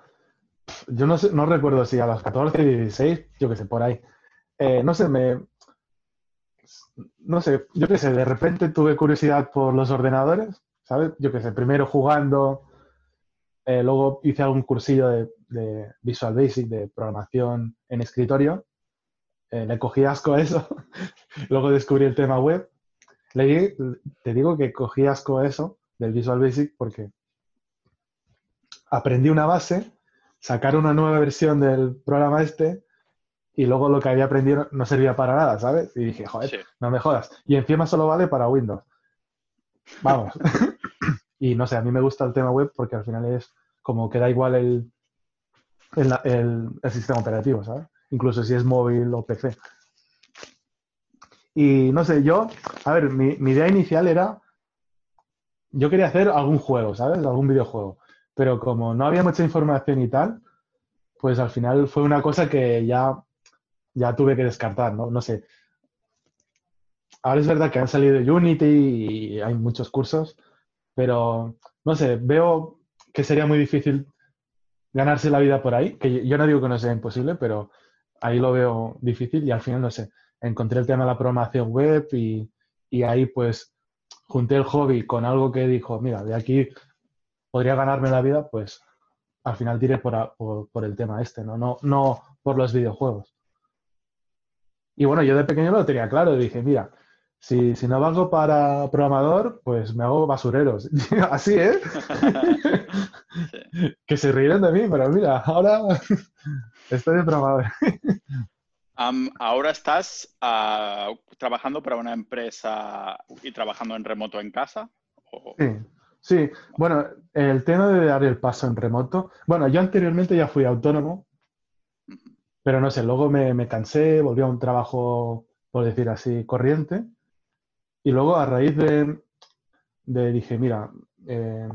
S1: Yo no, sé, no recuerdo si a los 14, 16, yo qué sé, por ahí. Eh, no sé, me, no sé, yo qué sé, de repente tuve curiosidad por los ordenadores, ¿sabes? Yo qué sé, primero jugando, eh, luego hice algún cursillo de, Visual Basic, de programación en escritorio, eh, le cogí asco a eso, luego descubrí el tema web. Le, te digo que cogí asco a eso del Visual Basic porque aprendí una base, sacar una nueva versión del programa este y luego lo que había aprendido no servía para nada, ¿sabes? Y dije, joder, no me jodas. Y encima solo vale para Windows. Vamos. y no sé, a mí me gusta el tema web porque al final es como que da igual el, el, sistema operativo, ¿sabes? Incluso si es móvil o PC. Y no sé, yo, a ver, mi, mi idea inicial era, yo quería hacer algún juego, ¿sabes? Algún videojuego. Pero como no había mucha información y tal, pues al final fue una cosa que ya, ya tuve que descartar, ¿no? No sé. Ahora es verdad que han salido Unity y hay muchos cursos, pero no sé, veo que sería muy difícil ganarse la vida por ahí, que yo no digo que no sea imposible, pero ahí lo veo difícil y al final, no sé, encontré el tema de la programación web y, ahí pues junté el hobby con algo que dijo, mira, de aquí podría ganarme la vida, pues al final tiré por, por, el tema este, ¿no? ¿no? No por los videojuegos. Y bueno, yo de pequeño lo tenía claro, dije, mira, si, si no valgo para programador, pues me hago basureros. Así, ¿eh? que se ríen de mí, pero mira, ahora estoy de programador.
S2: ahora estás ah, trabajando para una empresa y trabajando en remoto en casa.
S1: Sí, sí. Bueno, el tema de dar el paso en remoto. Bueno, yo anteriormente ya fui autónomo, pero no sé, luego me, cansé, volví a un trabajo, por decir así, corriente. Y luego a raíz de, dije, mira, eh,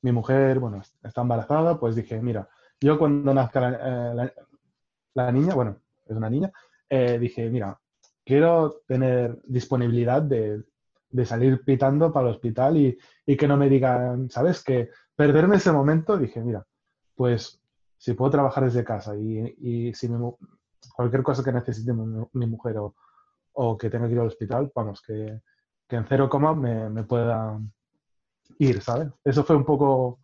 S1: mi mujer, bueno, está embarazada, pues dije, mira, yo cuando nazca la, eh, niña, bueno, es una niña, eh, dije, mira, quiero tener disponibilidad de, salir pitando para el hospital y, que no me digan, ¿sabes? Que perderme ese momento, dije, mira, pues si puedo trabajar desde casa y, si cualquier cosa que necesite mi, mujer o, o, que tenga que ir al hospital, vamos, que, que en cero coma me, pueda ir, ¿sabes? Eso fue un poco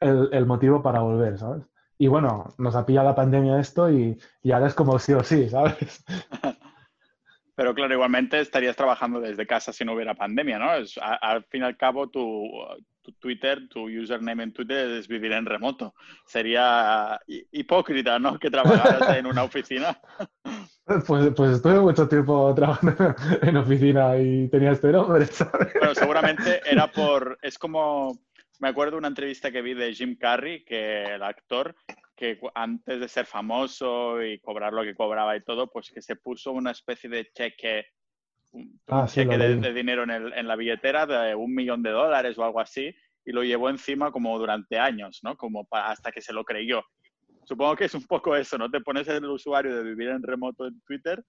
S1: el, motivo para volver, ¿sabes? Y bueno, nos ha pillado la pandemia esto y, ahora es como sí o sí, ¿sabes?
S2: Pero claro, igualmente estarías trabajando desde casa si no hubiera pandemia, ¿no? al fin y al cabo, tu, Twitter, tu username en Twitter es vivir en remoto. Sería hipócrita, ¿no? Que trabajaras en una oficina.
S1: Pues, pues estuve mucho tiempo trabajando en oficina y tenía este nombre, ¿sabes?
S2: Pero seguramente era por... Es como... Me acuerdo de una entrevista que vi de Jim Carrey, que el actor, que antes de ser famoso y cobrar lo que cobraba y todo, pues que se puso una especie de cheque, un, ah, cheque de, dinero en, el, en la billetera de un millón de dólares o algo así, y lo llevó encima como durante años, ¿no? Como hasta que se lo creyó. Supongo que es un poco eso, ¿no? Te pones el usuario de vivir en remoto en Twitter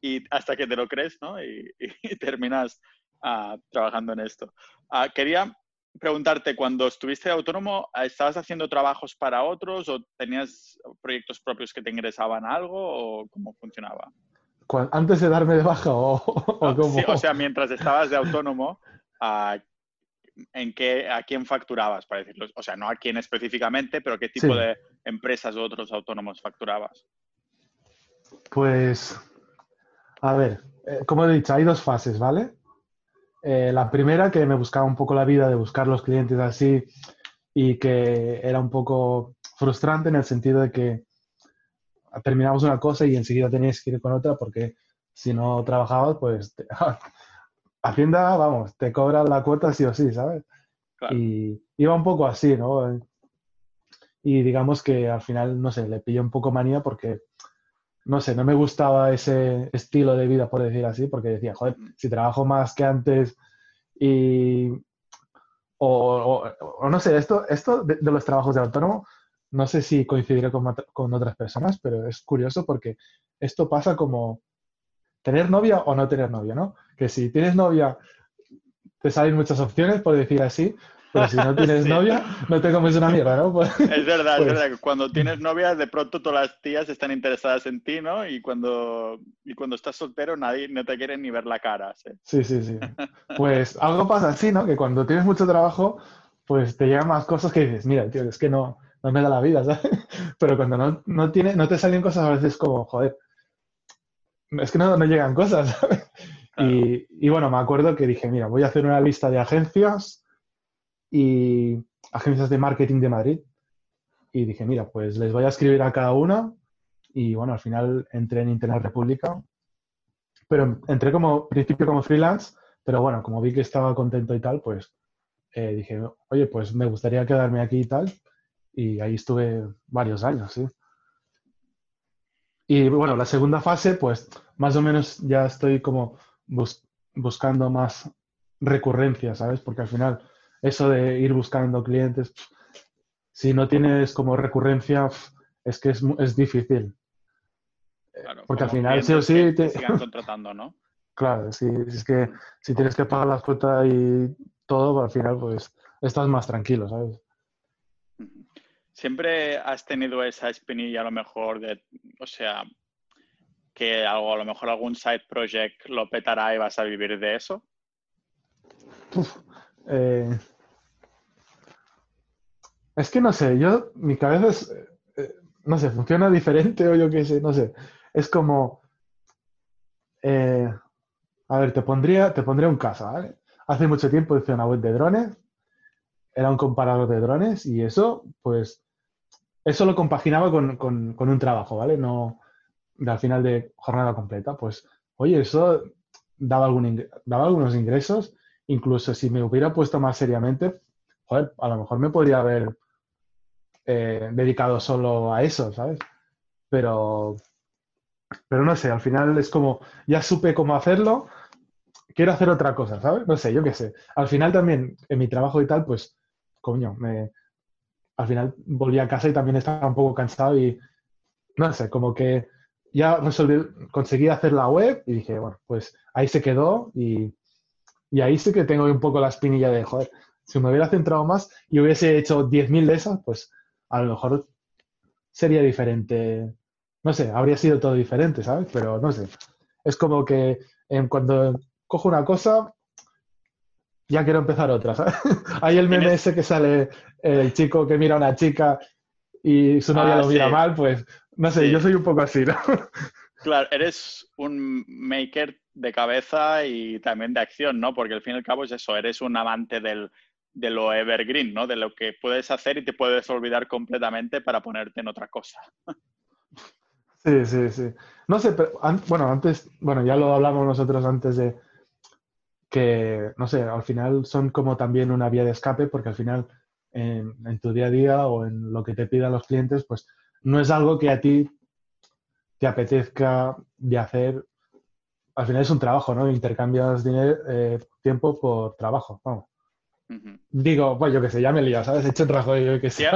S2: y hasta que te lo crees, ¿no? Y, terminas ah, trabajando en esto. Ah, quería preguntarte, cuando estuviste autónomo, ¿estabas haciendo trabajos para otros o tenías proyectos propios que te ingresaban algo o cómo funcionaba?
S1: ¿Antes de darme de baja o,
S2: Sí, o sea, mientras estabas de autónomo, ah, en qué, a quién facturabas, para decirlo. O sea, no a quién específicamente, pero qué tipo de empresas u otros autónomos facturabas.
S1: Pues, a ver, eh, como he dicho, hay dos fases, ¿vale? Eh, la primera, que me buscaba un poco la vida de buscar los clientes así y que era un poco frustrante en el sentido de que terminamos una cosa y enseguida tenías que ir con otra porque si no trabajabas, pues Hacienda, vamos, te cobra la cuota sí o sí, ¿sabes? Y iba un poco así, ¿no? Y digamos que al final, no sé, le pillé un poco manía porque, no sé, no me gustaba ese estilo de vida, por decir así, porque decía, joder, si trabajo más que antes y... O, no sé, esto, esto de, los trabajos de autónomo, no sé si coincidiré con, con otras personas, pero es curioso porque esto pasa como tener novia o no tener novia, ¿no? Que si tienes novia, te salen muchas opciones, por decir así, pero si no tienes novia, no te comes una mierda, ¿no?
S2: Pues, es verdad, es pues verdad que cuando tienes novia, de pronto todas las tías están interesadas en ti, ¿no? Y cuando, y cuando estás soltero, nadie no te quiere ni ver la cara.
S1: ¿sí? sí, sí, Pues algo pasa así, ¿no? Que cuando tienes mucho trabajo, pues te llegan más cosas que dices, mira, tío, es que no, no me da la vida, ¿sabes? Pero cuando no, no, tiene, no te salen cosas a veces como, joder, es que no, no llegan cosas, ¿sabes? Y, bueno, me acuerdo que dije, mira, voy a hacer una lista de agencias y agencias de marketing de Madrid. Y dije, mira, pues les voy a escribir a cada una. Y bueno, al final entré en Internet República. Pero entré como principio como freelance, pero bueno, como vi que estaba contento y tal, pues eh, dije, oye, pues me gustaría quedarme aquí y tal. Y ahí estuve varios años. Y bueno, la segunda fase, pues más o menos ya estoy como buscando más recurrencia, ¿sabes? Porque al final eso de ir buscando clientes, si no tienes como recurrencia, es que es, es difícil. Porque al final sí o sí
S2: te sigan contratando, ¿no?
S1: Claro, si, es que si tienes que pagar las cuotas y todo, al final pues estás más tranquilo, ¿sabes?
S2: ¿Siempre has tenido esa espinilla a lo mejor de, o sea, que algo, a lo mejor algún side project lo petará y vas a vivir de eso?
S1: Eh, es que no sé, yo, mi cabeza es, eh, no sé, funciona diferente o yo qué sé, no sé. Es como, eh, a ver, te pondría, te pondría un caso, ¿vale? Hace mucho tiempo hice una web de drones, era un comparador de drones y eso, pues, eso lo compaginaba con, un trabajo, ¿vale? No al final de jornada completa. Pues, oye, eso daba, algún, daba algunos ingresos, incluso si me hubiera puesto más seriamente, a lo mejor me podría haber eh, dedicado solo a eso, ¿sabes? Pero, pero no sé, al final es como, ya supe cómo hacerlo, quiero hacer otra cosa, ¿sabes? No sé, yo qué sé. Al final también, en mi trabajo y tal, pues, coño, me, al final volví a casa y también estaba un poco cansado y, no sé, como que ya resolví, conseguí hacer la web y dije, bueno, pues ahí se quedó y, y ahí sí que tengo un poco la espinilla de, joder, si me hubiera centrado más y hubiese hecho 10.000 de esas, pues a lo mejor sería diferente no sé, habría sido todo diferente, ¿sabes? Pero no sé. Es como que cuando cojo una cosa, ya quiero empezar otra, ¿sabes? Hay el meme ese que sale el chico que mira a una chica y su novia ah, lo mira mal, pues no sé, yo soy un poco así, ¿no?
S2: Claro, eres un maker de cabeza y también de acción, ¿no? Porque al fin y al cabo es eso, eres un amante del, de lo evergreen, ¿no? De lo que puedes hacer y te puedes olvidar completamente para ponerte en otra cosa.
S1: Sí, sí, sí. No sé, pero bueno, antes, bueno, ya lo hablamos nosotros antes de que, no sé, al final son como también una vía de escape, porque al final en, tu día a día o en lo que te pidan los clientes, pues no es algo que a ti te apetezca de hacer. Al final es un trabajo, ¿no? Intercambias dinero, eh, tiempo por trabajo, vamos. Digo, pues yo qué sé, ya me he liado, ¿sabes? He hecho un rajoy, yo qué sé.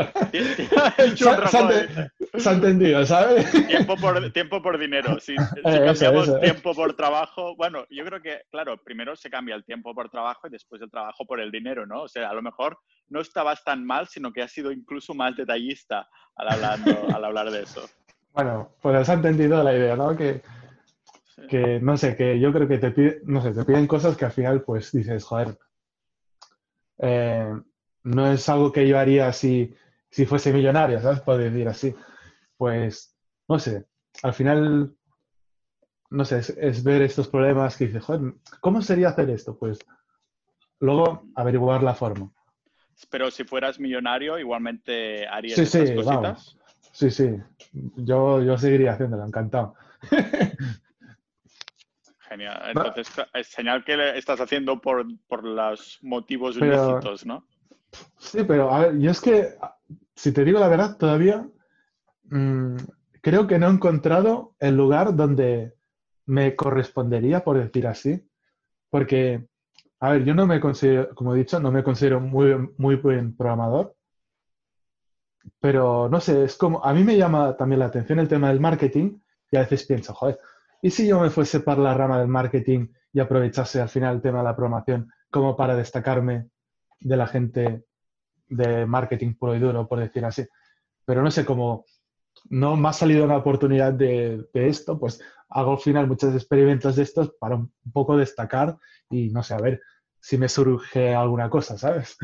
S1: Se ha entendido, ¿sabes?
S2: Tiempo por, tiempo por dinero. Si, cambiamos tiempo por trabajo, bueno, yo creo que, claro, primero se cambia el tiempo por trabajo y después el trabajo por el dinero, ¿no? O sea, a lo mejor no estabas tan mal, sino que has sido incluso más detallista al, hablando, al hablar de eso.
S1: Bueno, pues has entendido la idea, ¿no? Que, que, no sé, que yo creo que te, piden, no sé, te piden cosas que al final, pues dices, joder, eh, no es algo que yo haría si, si fuese millonario, ¿sabes? Puedo decir así. Pues, no sé, al final, no sé, es, ver estos problemas que dices, joder, ¿cómo sería hacer esto? Pues luego averiguar la forma.
S2: Pero si fueras millonario, igualmente harías sí, sí, cositas.
S1: Sí, sí, yo, yo seguiría haciéndolo, encantado.
S2: Genial. Entonces, es señal que estás haciendo por, los motivos ilícitos, ¿no?
S1: Sí, pero a ver, yo es que, si te digo la verdad, todavía mm, creo que no he encontrado el lugar donde me correspondería, por decir así. Porque, a ver, yo no me considero, como he dicho, no me considero muy, muy buen programador. Pero no sé, es como, a mí me llama también la atención el tema del marketing y a veces pienso, joder, ¿Y si yo me fuese para la rama del marketing y aprovechase al final el tema de la programación como para destacarme de la gente de marketing puro y duro, por decir así? Pero no sé, cómo no me ha salido una oportunidad de, esto, pues hago al final muchos experimentos de estos para un poco destacar y no sé, a ver si me surge alguna cosa, ¿sabes?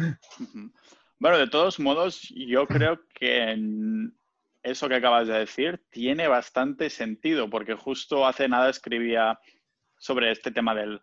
S2: Bueno, de todos modos, yo creo que eso que acabas de decir tiene bastante sentido, porque justo hace nada escribía sobre este tema de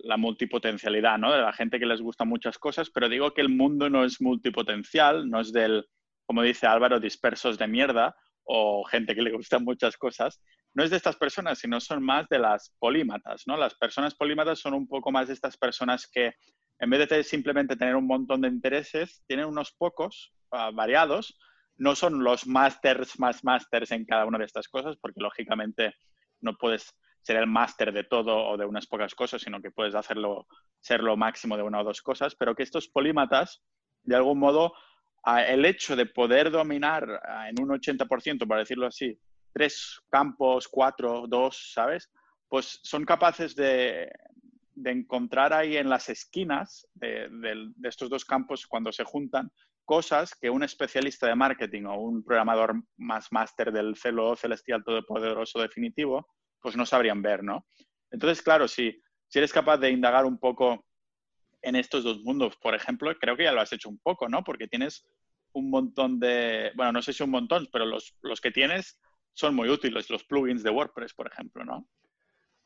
S2: la multipotencialidad, ¿no? De la gente que les gustan muchas cosas, pero digo que el mundo no es multipotencial, no es del, como dice Álvaro, dispersos de mierda o gente que le gustan muchas cosas. No es de estas personas, sino son más de las polímatas, ¿no? Las personas polímatas son un poco más de estas personas que en vez de simplemente tener un montón de intereses, tienen unos pocos ah, variados, no son los masters más masters en cada una de estas cosas, porque lógicamente no puedes ser el máster de todo o de unas pocas cosas, sino que puedes hacerlo, ser lo máximo de una o dos cosas, pero que estos polímatas, de algún modo, el hecho de poder dominar en un 80%, para decirlo así, tres campos, cuatro, dos, ¿sabes? Pues son capaces de, encontrar ahí en las esquinas de, de, estos dos campos cuando se juntan cosas que un especialista de marketing o un programador más máster del celo celestial todopoderoso definitivo, pues no sabrían ver, ¿no? Entonces, claro, si, si eres capaz de indagar un poco en estos dos mundos, por ejemplo, creo que ya lo has hecho un poco, ¿no? Porque tienes un montón de, bueno, no sé si un montón, pero los, los que tienes son muy útiles, los plugins de WordPress, por ejemplo, ¿no?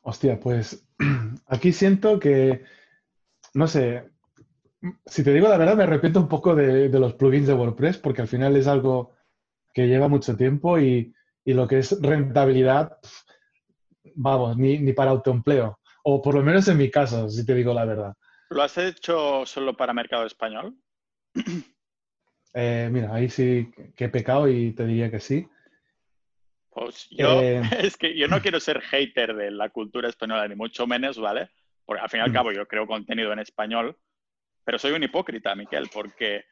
S1: Hostia, pues aquí siento que, no sé, si te digo la verdad, me arrepiento un poco de, los plugins de WordPress porque al final es algo que lleva mucho tiempo y, lo que es rentabilidad, vamos, ni, ni, para autoempleo. O por lo menos en mi caso, si te digo la verdad.
S2: ¿Lo has hecho solo para mercado español?
S1: Eh, mira, ahí sí que he pecado y te diría que sí.
S2: Pues yo, eh, es que yo no quiero ser hater de la cultura española, ni mucho menos, ¿vale? Porque al fin y al mm. cabo yo creo contenido en español, pero soy un hipócrita, Miquel, porque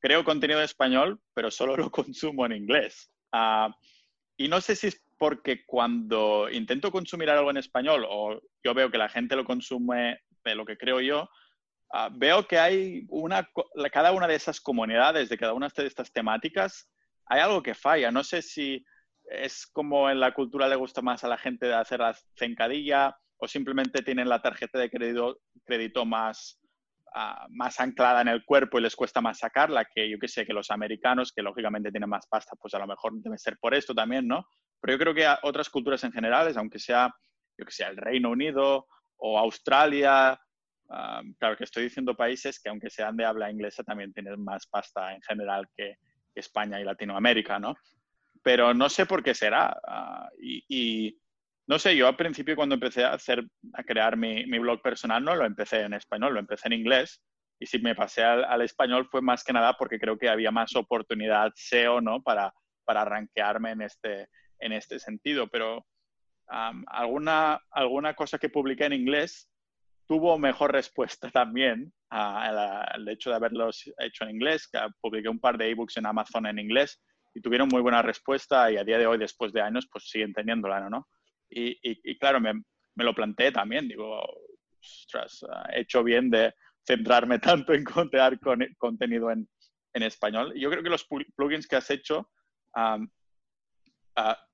S2: creo contenido en español, pero solo lo consumo en inglés. Ah, y no sé si es porque cuando intento consumir algo en español o yo veo que la gente lo consume de lo que creo yo, ah, veo que hay una, cada una de esas comunidades, de cada una de estas temáticas, hay algo que falla. No sé si es como en la cultura le gusta más a la gente de hacer la cencadilla o simplemente tienen la tarjeta de crédito, crédito más, ah, más anclada en el cuerpo y les cuesta más sacarla que yo que sé, que los americanos, que lógicamente tienen más pasta, pues a lo mejor debe ser por esto también, ¿no? Pero yo creo que otras culturas en general, aunque sea, yo que sé, el Reino Unido o Australia, ah, claro que estoy diciendo países que aunque sean de habla inglesa también tienen más pasta en general que España y Latinoamérica, ¿no? Pero no sé por qué será. Ah, y, no sé, yo al principio cuando empecé a hacer, a crear mi, blog personal, no lo empecé en español, lo empecé en inglés. Y si me pasé al, español fue más que nada porque creo que había más oportunidad SEO, ¿no? Para, para arranquearme en este, en este sentido. Pero alguna, alguna cosa que publiqué en inglés tuvo mejor respuesta también al hecho de haberlos hecho en inglés. Publiqué un par de ebooks en Amazon en inglés y tuvieron muy buena respuesta y a día de hoy, después de años, pues siguen teniéndola, ¿no? Y, y, claro, me, me, lo planteé también, digo, ostras, he hecho bien de centrarme tanto en contear con, contenido en, en, español. Yo creo que los plugins que has hecho,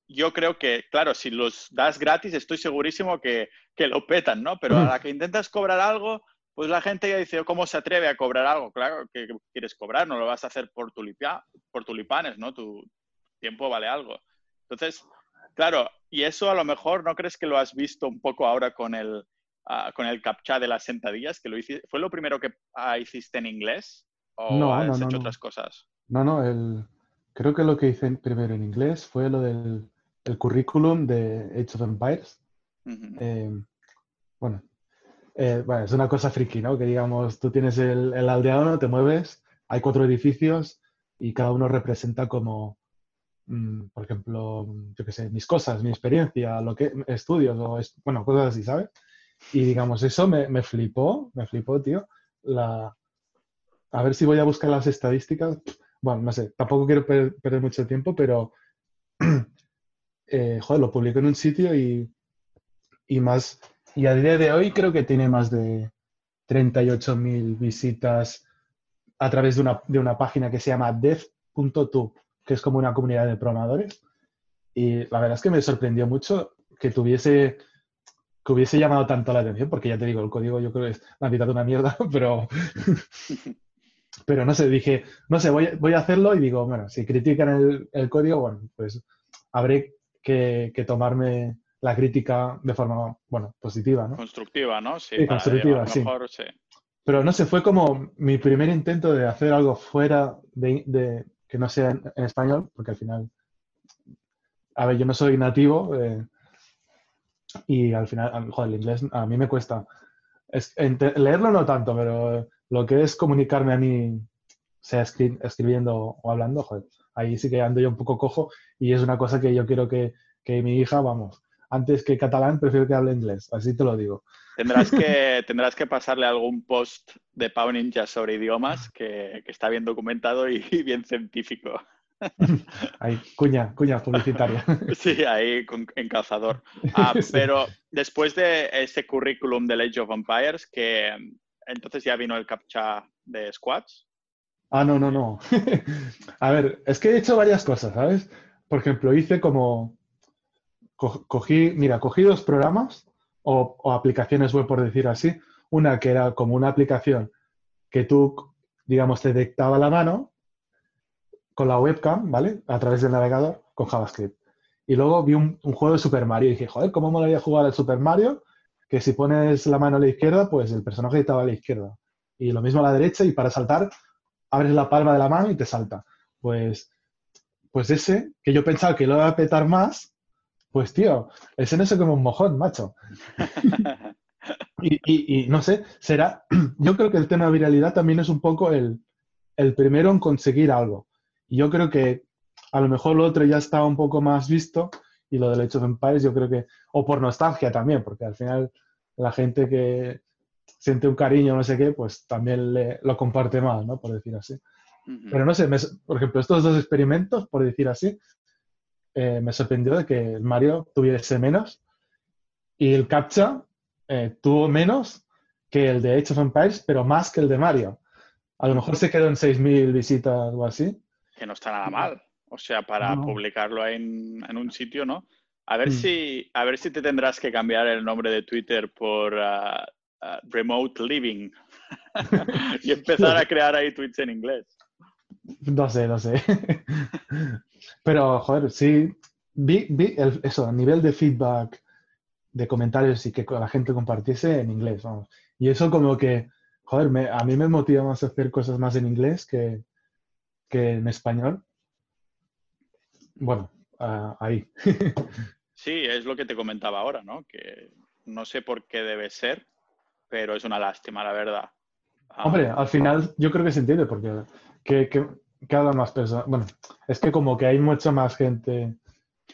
S2: yo creo que, claro, si los das gratis, estoy segurísimo que, que lo petan, ¿no? Pero a la que intentas cobrar algo, pues la gente ya dice, ¿cómo se atreve a cobrar algo? Claro que quieres cobrar, no lo vas a hacer por, tulipia, por tulipanes, ¿no? Tu tiempo vale algo. Entonces, claro, y eso a lo mejor no crees que lo has visto un poco ahora con el, uh, con el captcha de las sentadillas, que lo hiciste, ¿fue lo primero que uh, hiciste en inglés o
S1: no,
S2: has
S1: no,
S2: hecho otras cosas?
S1: No, no, el, creo que lo que hice primero en inglés fue lo del el currículum de Age of Empires. Uh -huh. eh, bueno, eh, es una cosa friki, ¿no? Que digamos, tú tienes el, aldeano, te mueves, hay cuatro edificios y cada uno representa como, mm, por ejemplo, yo qué sé, mis cosas, mi experiencia, lo que estudios o, es, bueno, cosas así, ¿sabes? Y digamos, eso me, me flipó, me flipó, tío. La... A ver si voy a buscar las estadísticas. Bueno, no sé, tampoco quiero per perder mucho tiempo, pero, eh, joder, lo publico en un sitio y, y más y a día de hoy creo que tiene más de 38.000 visitas a través de una, de una página que se llama dev.to, que es como una comunidad de programadores. Y la verdad es que me sorprendió mucho que tuviese que hubiese llamado tanto la atención, porque ya te digo, el código yo creo que es la mitad de una mierda, pero, pero no sé, dije, no sé, voy, voy a hacerlo y digo, bueno, si critican el, el código, bueno, pues habré que, que tomarme la crítica de forma, bueno, positiva, ¿no?
S2: Constructiva, ¿no?
S1: Sí, constructiva, sí. Pero no sé, fue como mi primer intento de hacer algo fuera de, que no sea en, español, porque al final, a ver, yo no soy nativo eh, y al final, joder, el inglés a mí me cuesta. Es, leerlo no tanto, pero lo que es comunicarme a mí, sea escribiendo o hablando, joder, ahí sí que ando yo un poco cojo y es una cosa que yo quiero que, que mi hija, vamos, antes que catalán, prefiero que hable inglés, así te lo digo.
S2: Tendrás que, tendrás que pasarle algún post de Pau Ninja sobre idiomas que, que está bien documentado y bien científico.
S1: Ahí, cuña, cuña publicitaria.
S2: Sí, ahí con, en calzador. Ah, pero después de ese currículum de Age of Empires, que entonces ya vino el captcha de squads.
S1: Ah, no, no, no. A ver, es que he hecho varias cosas, ¿sabes? Por ejemplo, hice como cogí, mira, cogí dos programas o, aplicaciones web, por decir así. Una que era como una aplicación que tú, digamos, te dictaba la mano con la webcam, ¿vale? A través del navegador con JavaScript. Y luego vi un, juego de Super Mario y dije, joder, ¿cómo me a jugar al Super Mario? Que si pones la mano a la izquierda, pues el personaje estaba a la izquierda. Y lo mismo a la derecha y para saltar, abres la palma de la mano y te salta. Pues, pues ese, que yo pensaba que lo iba a petar más, pues tío, ese no se como un mojón, macho. y, no sé, será, yo creo que el tema de viralidad también es un poco el, primero en conseguir algo. Y yo creo que a lo mejor lo otro ya está un poco más visto y lo del hecho of Empires yo creo que, o por nostalgia también, porque al final la gente que siente un cariño, no sé qué, pues también le, lo comparte más, ¿no? Por decir así. Pero no sé, por ejemplo, estos dos experimentos, por decir así, eh, me sorprendió de que el Mario tuviese menos y el Captcha eh, tuvo menos que el de Age of Empires, pero más que el de Mario. A lo mejor se quedó en 6.000 visitas o así.
S2: Que no está nada mal. O sea, para publicarlo en, en, un sitio, ¿no? A ver, mm. si, a ver si te tendrás que cambiar el nombre de Twitter por uh, uh, Remote Living y empezar a crear ahí tweets en inglés.
S1: No sé, no sé. Pero, joder, sí, vi, vi eso, a nivel de feedback, de comentarios y que la gente compartiese en inglés, vamos. Y eso como que, joder, a mí me motiva más hacer cosas más en inglés que, que en español. Bueno, ahí.
S2: sí, es lo que te comentaba ahora, ¿no? Que no sé por qué debe ser, pero es una lástima, la verdad.
S1: Hombre, al final yo creo que se entiende porque que, que, cada más personas. Bueno, es que como que hay mucha más gente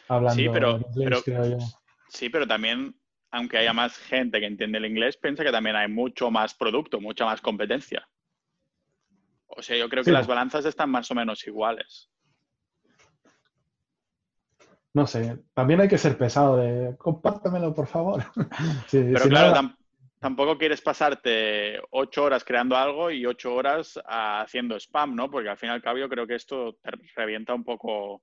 S1: hablando
S2: sí, pero, inglés, creo yo. Sí, pero también, aunque haya más gente que entiende el inglés, piensa que también hay mucho más producto, mucha más competencia. O sea, yo creo que las balanzas están más o menos iguales.
S1: No sé, también hay que ser pesado de compártamelo, por favor.
S2: pero claro, tampoco quieres pasarte ocho horas creando algo y ocho horas haciendo spam, ¿no? Porque al fin y al cabo yo creo que esto te revienta un poco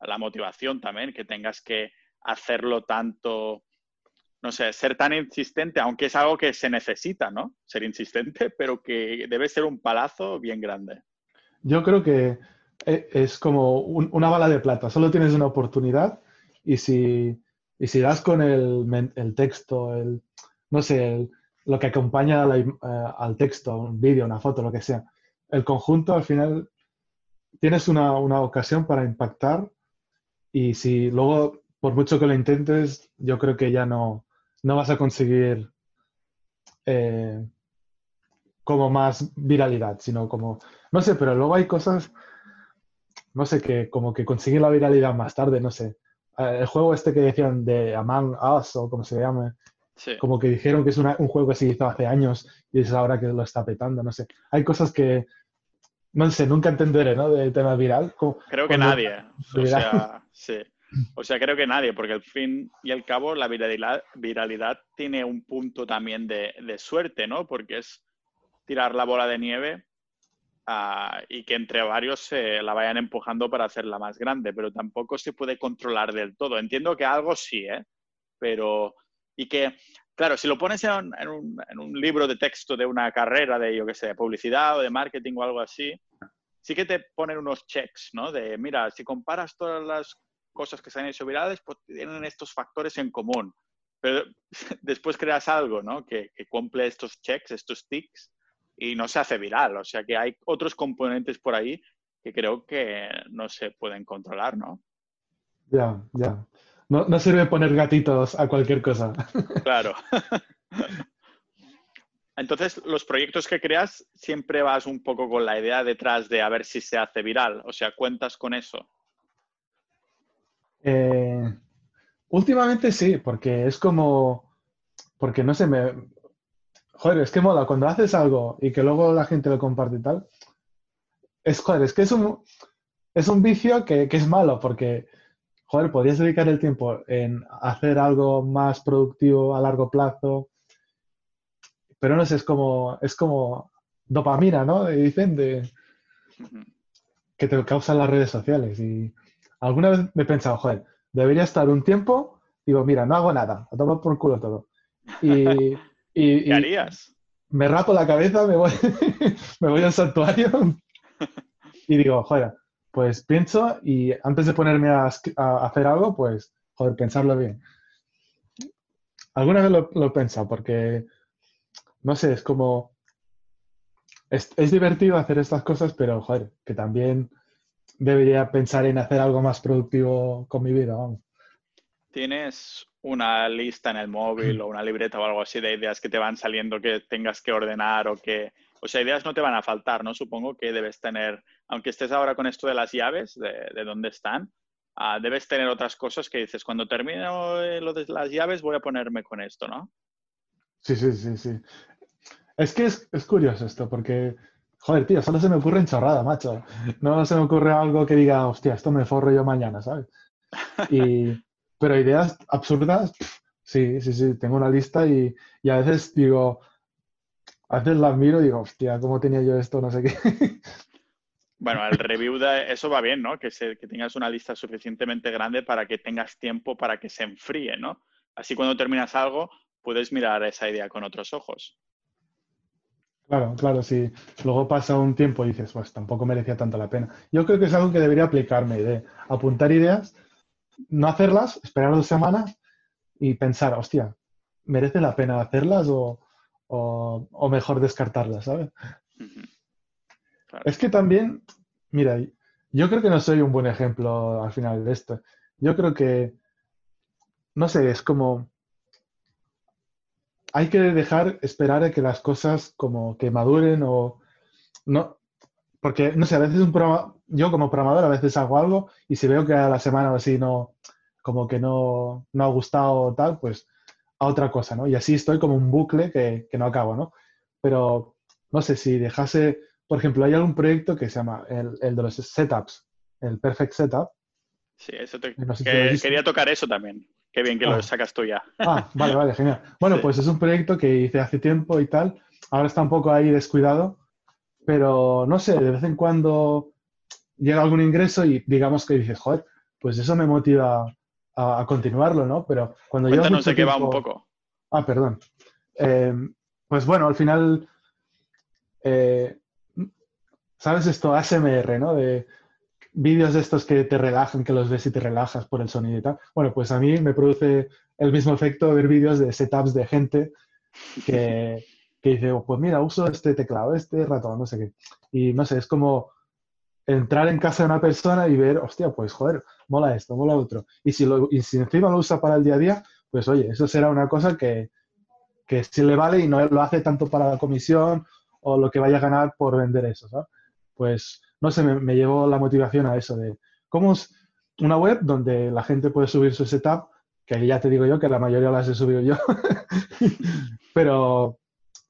S2: la motivación también, que tengas que hacerlo tanto, no sé, ser tan insistente, aunque es algo que se necesita, ¿no? Ser insistente, pero que debe ser un palazo bien grande.
S1: Yo creo que e, es como una bala de plata, solo tienes una oportunidad y si, y si das con el, el texto, el no sé, lo que acompaña eh, al texto, un vídeo, una foto, lo que sea. El conjunto al final tienes una, ocasión para impactar y si luego, por mucho que lo intentes, yo creo que ya no, no vas a conseguir eh, como más viralidad, sino como, no sé, pero luego hay cosas, no sé, que como que conseguir la viralidad más tarde, no sé. Eh, el juego este que decían de Among Us o como se llame, como que dijeron que es un juego que se hizo hace años y es ahora que lo está petando, no sé. Hay cosas que, no sé, nunca entenderé, ¿no? Del tema viral.
S2: creo que nadie. O sea, sí. O sea, creo que nadie, porque al fin y al cabo la viralidad, viralidad tiene un punto también de, suerte, ¿no? Porque es tirar la bola de nieve ah, y que entre varios se la vayan empujando para hacerla más grande, pero tampoco se puede controlar del todo. Entiendo que algo sí, ¿eh? Pero y que, claro, si lo pones en un, libro de texto de una carrera de, yo qué sé, publicidad o de marketing o algo así, sí que te ponen unos checks, ¿no? De, mira, si comparas todas las cosas que se han hecho virales, pues tienen estos factores en común. Pero después creas algo, ¿no? Que, que cumple estos checks, estos ticks, y no se hace viral. O sea que hay otros componentes por ahí que creo que no se pueden controlar, ¿no?
S1: Ya, ya. No, no sirve poner gatitos a cualquier cosa.
S2: Claro. Entonces, los proyectos que creas siempre vas un poco con la idea detrás de a ver si se hace viral. O sea, cuentas con eso.
S1: Eh, últimamente sí, porque es como, porque no sé, me, joder, es que mola cuando haces algo y que luego la gente lo comparte y tal. Es, joder, es que es un, es un vicio que, que es malo porque, joder, podrías dedicar el tiempo en hacer algo más productivo a largo plazo, pero no sé, es como, es como dopamina, ¿no? Dicen de, que te causan las redes sociales y alguna vez me he pensado, joder, debería estar un tiempo, digo, mira, no hago nada, a tomar por culo todo. Y, y,
S2: ¿Qué harías?
S1: Me rapo la cabeza, me voy, me voy al santuario y digo, joder, pues pienso y antes de ponerme a, hacer algo, pues, joder, pensarlo bien. Alguna vez lo, lo he pensado porque, no sé, es como, es, divertido hacer estas cosas, pero, joder, que también debería pensar en hacer algo más productivo con mi vida.
S2: ¿Tienes una lista en el móvil o una libreta o algo así de ideas que te van saliendo que tengas que ordenar o que... O sea, ideas no te van a faltar, ¿no? Supongo que debes tener, aunque estés ahora con esto de las llaves, de, de dónde están, uh, debes tener otras cosas que dices, cuando termino lo de las llaves voy a ponerme con esto, ¿no?
S1: Sí, sí, sí, sí. Es que es, es curioso esto, porque Joder, tío, solo se me ocurre en chorrada, macho. No se me ocurre algo que diga, hostia, esto me forro yo mañana, ¿sabes? Y, pero ideas absurdas, sí, sí, sí, tengo una lista y, y, a veces digo, a veces las miro y digo, hostia, ¿cómo tenía yo esto? No sé qué.
S2: Bueno, el review de eso va bien, ¿no? Que, se, que tengas una lista suficientemente grande para que tengas tiempo para que se enfríe, ¿no? Así cuando terminas algo, puedes mirar esa idea con otros ojos.
S1: Claro, claro, si luego pasa un tiempo y dices, pues tampoco merecía tanto la pena. Yo creo que es algo que debería aplicarme, de apuntar ideas, no hacerlas, esperar dos semanas y pensar, hostia, ¿merece la pena hacerlas o, o, o mejor descartarlas, ¿sabes? Uh -huh. Es que también, mira, yo creo que no soy un buen ejemplo al final de esto. Yo creo que, no sé, es como hay que dejar esperar a que las cosas como que maduren o no, porque no sé, a veces un programa, yo como programador a veces hago algo y si veo que a la semana o así no, como que no, no ha gustado tal, pues a otra cosa, ¿no? Y así estoy como un bucle que, que no acabo, ¿no? Pero no sé, si dejase, por ejemplo, hay algún proyecto que se llama el, el de los setups, el Perfect Setup.
S2: Sí, eso te, no sé que, si quería tocar eso también. Qué bien que ah. lo sacas tú ya.
S1: Ah, vale, vale, genial. Bueno, sí. pues es un proyecto que hice hace tiempo y tal. Ahora está un poco ahí descuidado, pero no sé, de vez en cuando llega algún ingreso y digamos que dices, joder, pues eso me motiva a, a continuarlo, ¿no? Pero cuando yo...
S2: Cuéntanos de qué va un poco.
S1: Ah, perdón. Eh, pues bueno, al final, eh, ¿sabes esto? ASMR, ¿no? De vídeos de estos que te relajan, que los ves y te relajas por el sonido y tal. Bueno, pues a mí me produce el mismo efecto ver vídeos de setups de gente que, que dice, oh, pues mira, uso este teclado, este ratón, no sé qué. Y no sé, es como entrar en casa de una persona y ver, hostia, pues joder, mola esto, mola otro. Y si, lo, y si encima lo usa para el día a día, pues oye, eso será una cosa que, que sí le vale y no lo hace tanto para la comisión o lo que vaya a ganar por vender eso, ¿sabes? Pues no sé, me, me, llevó la motivación a eso de cómo es una web donde la gente puede subir su setup, que ya te digo yo que la mayoría las he subido yo, pero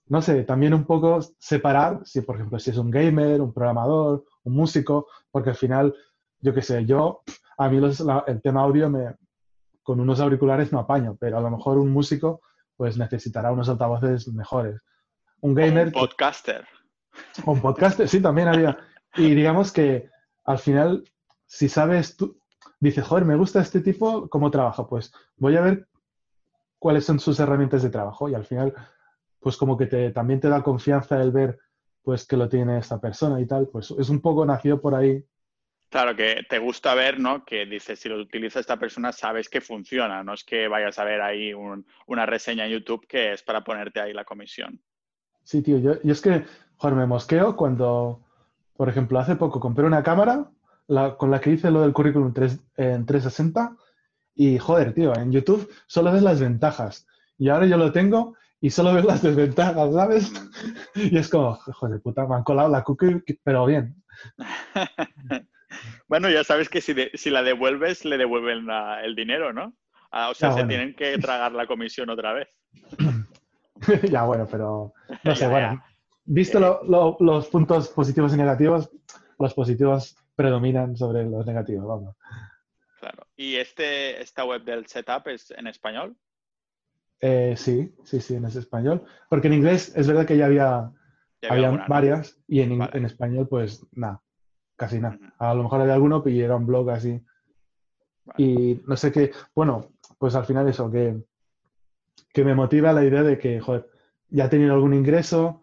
S1: no sé, también un poco separar, si por ejemplo si es un gamer, un programador, un músico, porque al final, yo qué sé, yo, a mí los, la, el tema audio me, con unos auriculares no apaño, pero a lo mejor un músico pues necesitará unos altavoces mejores. Un gamer...
S2: Un podcaster.
S1: Un podcaster, sí, también había. Y digamos que al final, si sabes tú, dices, joder, me gusta este tipo, ¿cómo trabaja? Pues voy a ver cuáles son sus herramientas de trabajo y al final, pues como que te, también te da confianza el ver pues que lo tiene esta persona y tal, pues es un poco nacido por ahí.
S2: Claro, que te gusta ver, ¿no? Que dices, si lo utiliza esta persona, sabes que funciona, no es que vayas a ver ahí un, una reseña en YouTube que es para ponerte ahí la comisión.
S1: Sí, tío, yo, yo es que, joder, me mosqueo cuando por ejemplo, hace poco compré una cámara la, con la que hice lo del currículum 3, en 360 y, joder, tío, en YouTube solo ves las ventajas. Y ahora yo lo tengo y solo ves las desventajas, ¿sabes? Y es como, joder, puta, me han colado la cookie, pero bien.
S2: bueno, ya sabes que si, si la devuelves, le devuelven el dinero, ¿no? Ah, o sea, se tienen que tragar la comisión otra vez.
S1: ya, bueno, pero no sé, bueno. Visto eh. los puntos positivos y negativos, los positivos predominan sobre los negativos, vamos.
S2: Claro. ¿Y este, esta web del setup es en español?
S1: Eh, sí, sí, sí, en español. Porque en inglés es verdad que ya había, varias y en, en, español pues nada, casi nada. A lo mejor había alguno y era un blog así. Y no sé qué, bueno, pues al final eso, que, que me motiva la idea de que, joder, ya he tenido algún ingreso,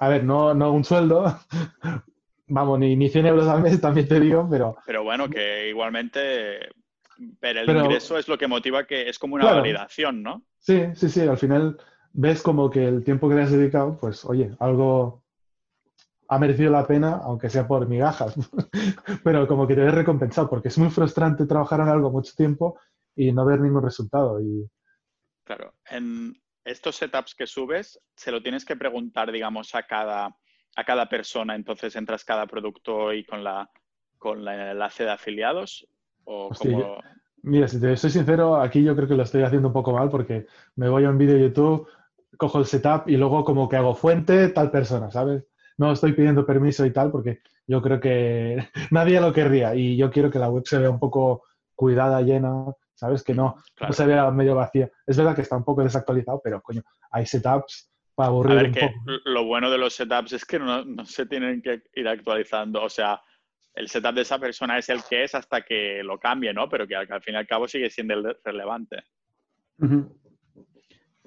S1: a ver, no, no un sueldo, vamos, ni, ni 100 euros al mes, también te digo, pero...
S2: Pero bueno, que igualmente ver el ingreso es lo que motiva que es como una validación, ¿no?
S1: Sí, sí, sí, al final ves como que el tiempo que le has dedicado, pues oye, algo ha merecido la pena, aunque sea por migajas, pero como que te ves recompensado, porque es muy frustrante trabajar en algo mucho tiempo y no ver ningún resultado. Y...
S2: Claro, en estos setups que subes, se lo tienes que preguntar, digamos, a cada, a cada persona, entonces entras cada producto y con la con el enlace de afiliados o
S1: Mira, si te soy sincero, aquí yo creo que lo estoy haciendo un poco mal porque me voy a un vídeo de YouTube, cojo el setup y luego como que hago fuente tal persona, ¿sabes? No estoy pidiendo permiso y tal porque yo creo que nadie lo querría y yo quiero que la web se vea un poco cuidada, llena, ¿sabes? Que no, se vea medio vacía. Es verdad que está un poco desactualizado, pero coño, hay setups para aburrir a ver, que
S2: Lo bueno de los setups es que no, se tienen que ir actualizando. O sea, el setup de esa persona es el que es hasta que lo cambie, ¿no? Pero que al, fin y al cabo sigue siendo el relevante.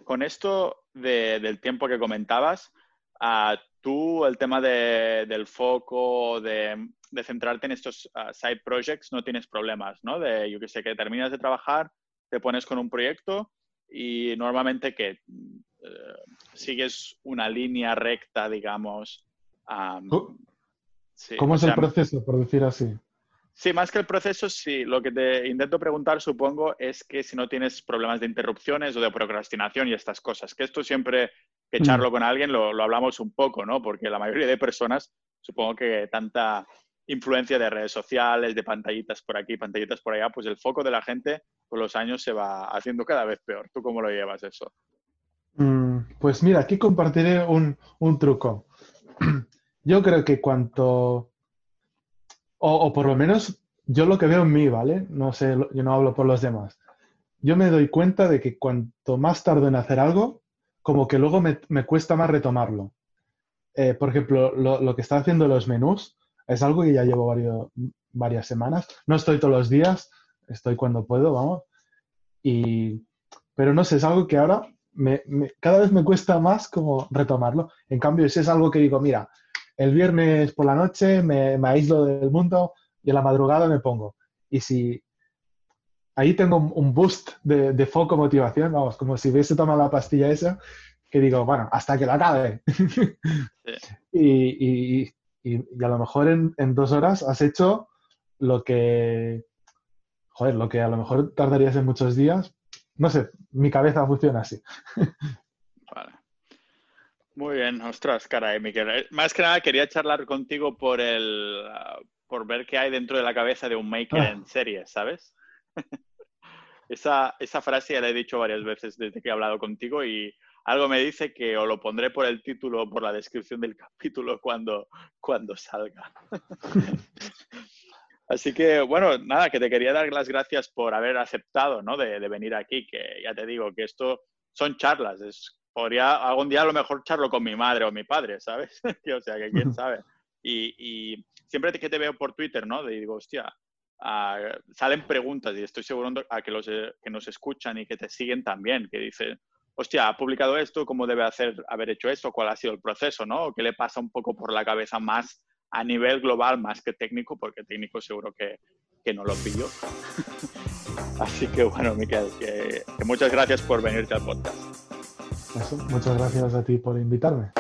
S2: Con esto del tiempo que comentabas, uh, tú el tema del foco, de, centrarte en estos ah, side projects, no tienes problemas, ¿no? De, yo que sé, que terminas de trabajar, te pones con un proyecto y normalmente que eh, sigues una línea recta, digamos.
S1: ¿Cómo es el proceso, por decir así?
S2: Sí, más que el proceso, sí. Lo que te intento preguntar, supongo, es que si no tienes problemas de interrupciones o de procrastinación y estas cosas, que esto siempre que mm. echarlo con alguien lo, hablamos un poco, ¿no? Porque la mayoría de personas, supongo que tanta influencia de redes sociales, de pantallitas por aquí, pantallitas por allá, pues el foco de la gente con los años se va haciendo cada vez peor. ¿Tú cómo lo llevas eso?
S1: Mm, pues mira, aquí compartiré un, un truco. Yo creo que cuanto o, por lo menos yo lo que veo en mí, ¿vale? No sé, yo no hablo por los demás. Yo me doy cuenta de que cuanto más tardo en hacer algo, como que luego me, cuesta más retomarlo. Eh, por ejemplo, lo, que está haciendo los menús es algo que ya llevo varias semanas. No estoy todos los días, estoy cuando puedo, vamos. Y, pero no sé, es algo que ahora cada vez me cuesta más como retomarlo. En cambio, si es algo que digo, mira, el viernes por la noche me, aíslo del mundo y en la madrugada me pongo. Y si ahí tengo un boost de, foco, motivación, vamos, como si hubiese tomado la pastilla esa, que digo, bueno, hasta que la acabe. y, a lo mejor en, dos horas has hecho lo que, joder, lo que a lo mejor tardarías en muchos días. No sé, mi cabeza funciona así.
S2: Muy bien, ostras, caray, Miquel. Eh, más que nada quería charlar contigo por el por ver qué hay dentro de la cabeza de un maker ah. en serie, ¿sabes? Esa, esa frase ya la he dicho varias veces desde que he hablado contigo y algo me dice que o lo pondré por el título o por la descripción del capítulo cuando, cuando salga. Así que, bueno, nada, que te quería dar las gracias por haber aceptado, ¿no? De, de venir aquí, que ya te digo que esto son charlas, es podría algún día a lo mejor charlo con mi madre o mi padre, ¿sabes? o sea, que quién sabe. Y, siempre que te veo por Twitter, ¿no? digo, hostia, ah, salen preguntas y estoy seguro a que los que nos escuchan y que te siguen también, que dicen, hostia, ha publicado esto, ¿cómo debe hacer, haber hecho esto? ¿Cuál ha sido el proceso, no? ¿Qué le pasa un poco por la cabeza más a nivel global, más que técnico? Porque técnico seguro que, que no lo pillo. Así que bueno, Miquel, que muchas gracias por venirte al podcast
S1: muchas gracias a ti por invitarme.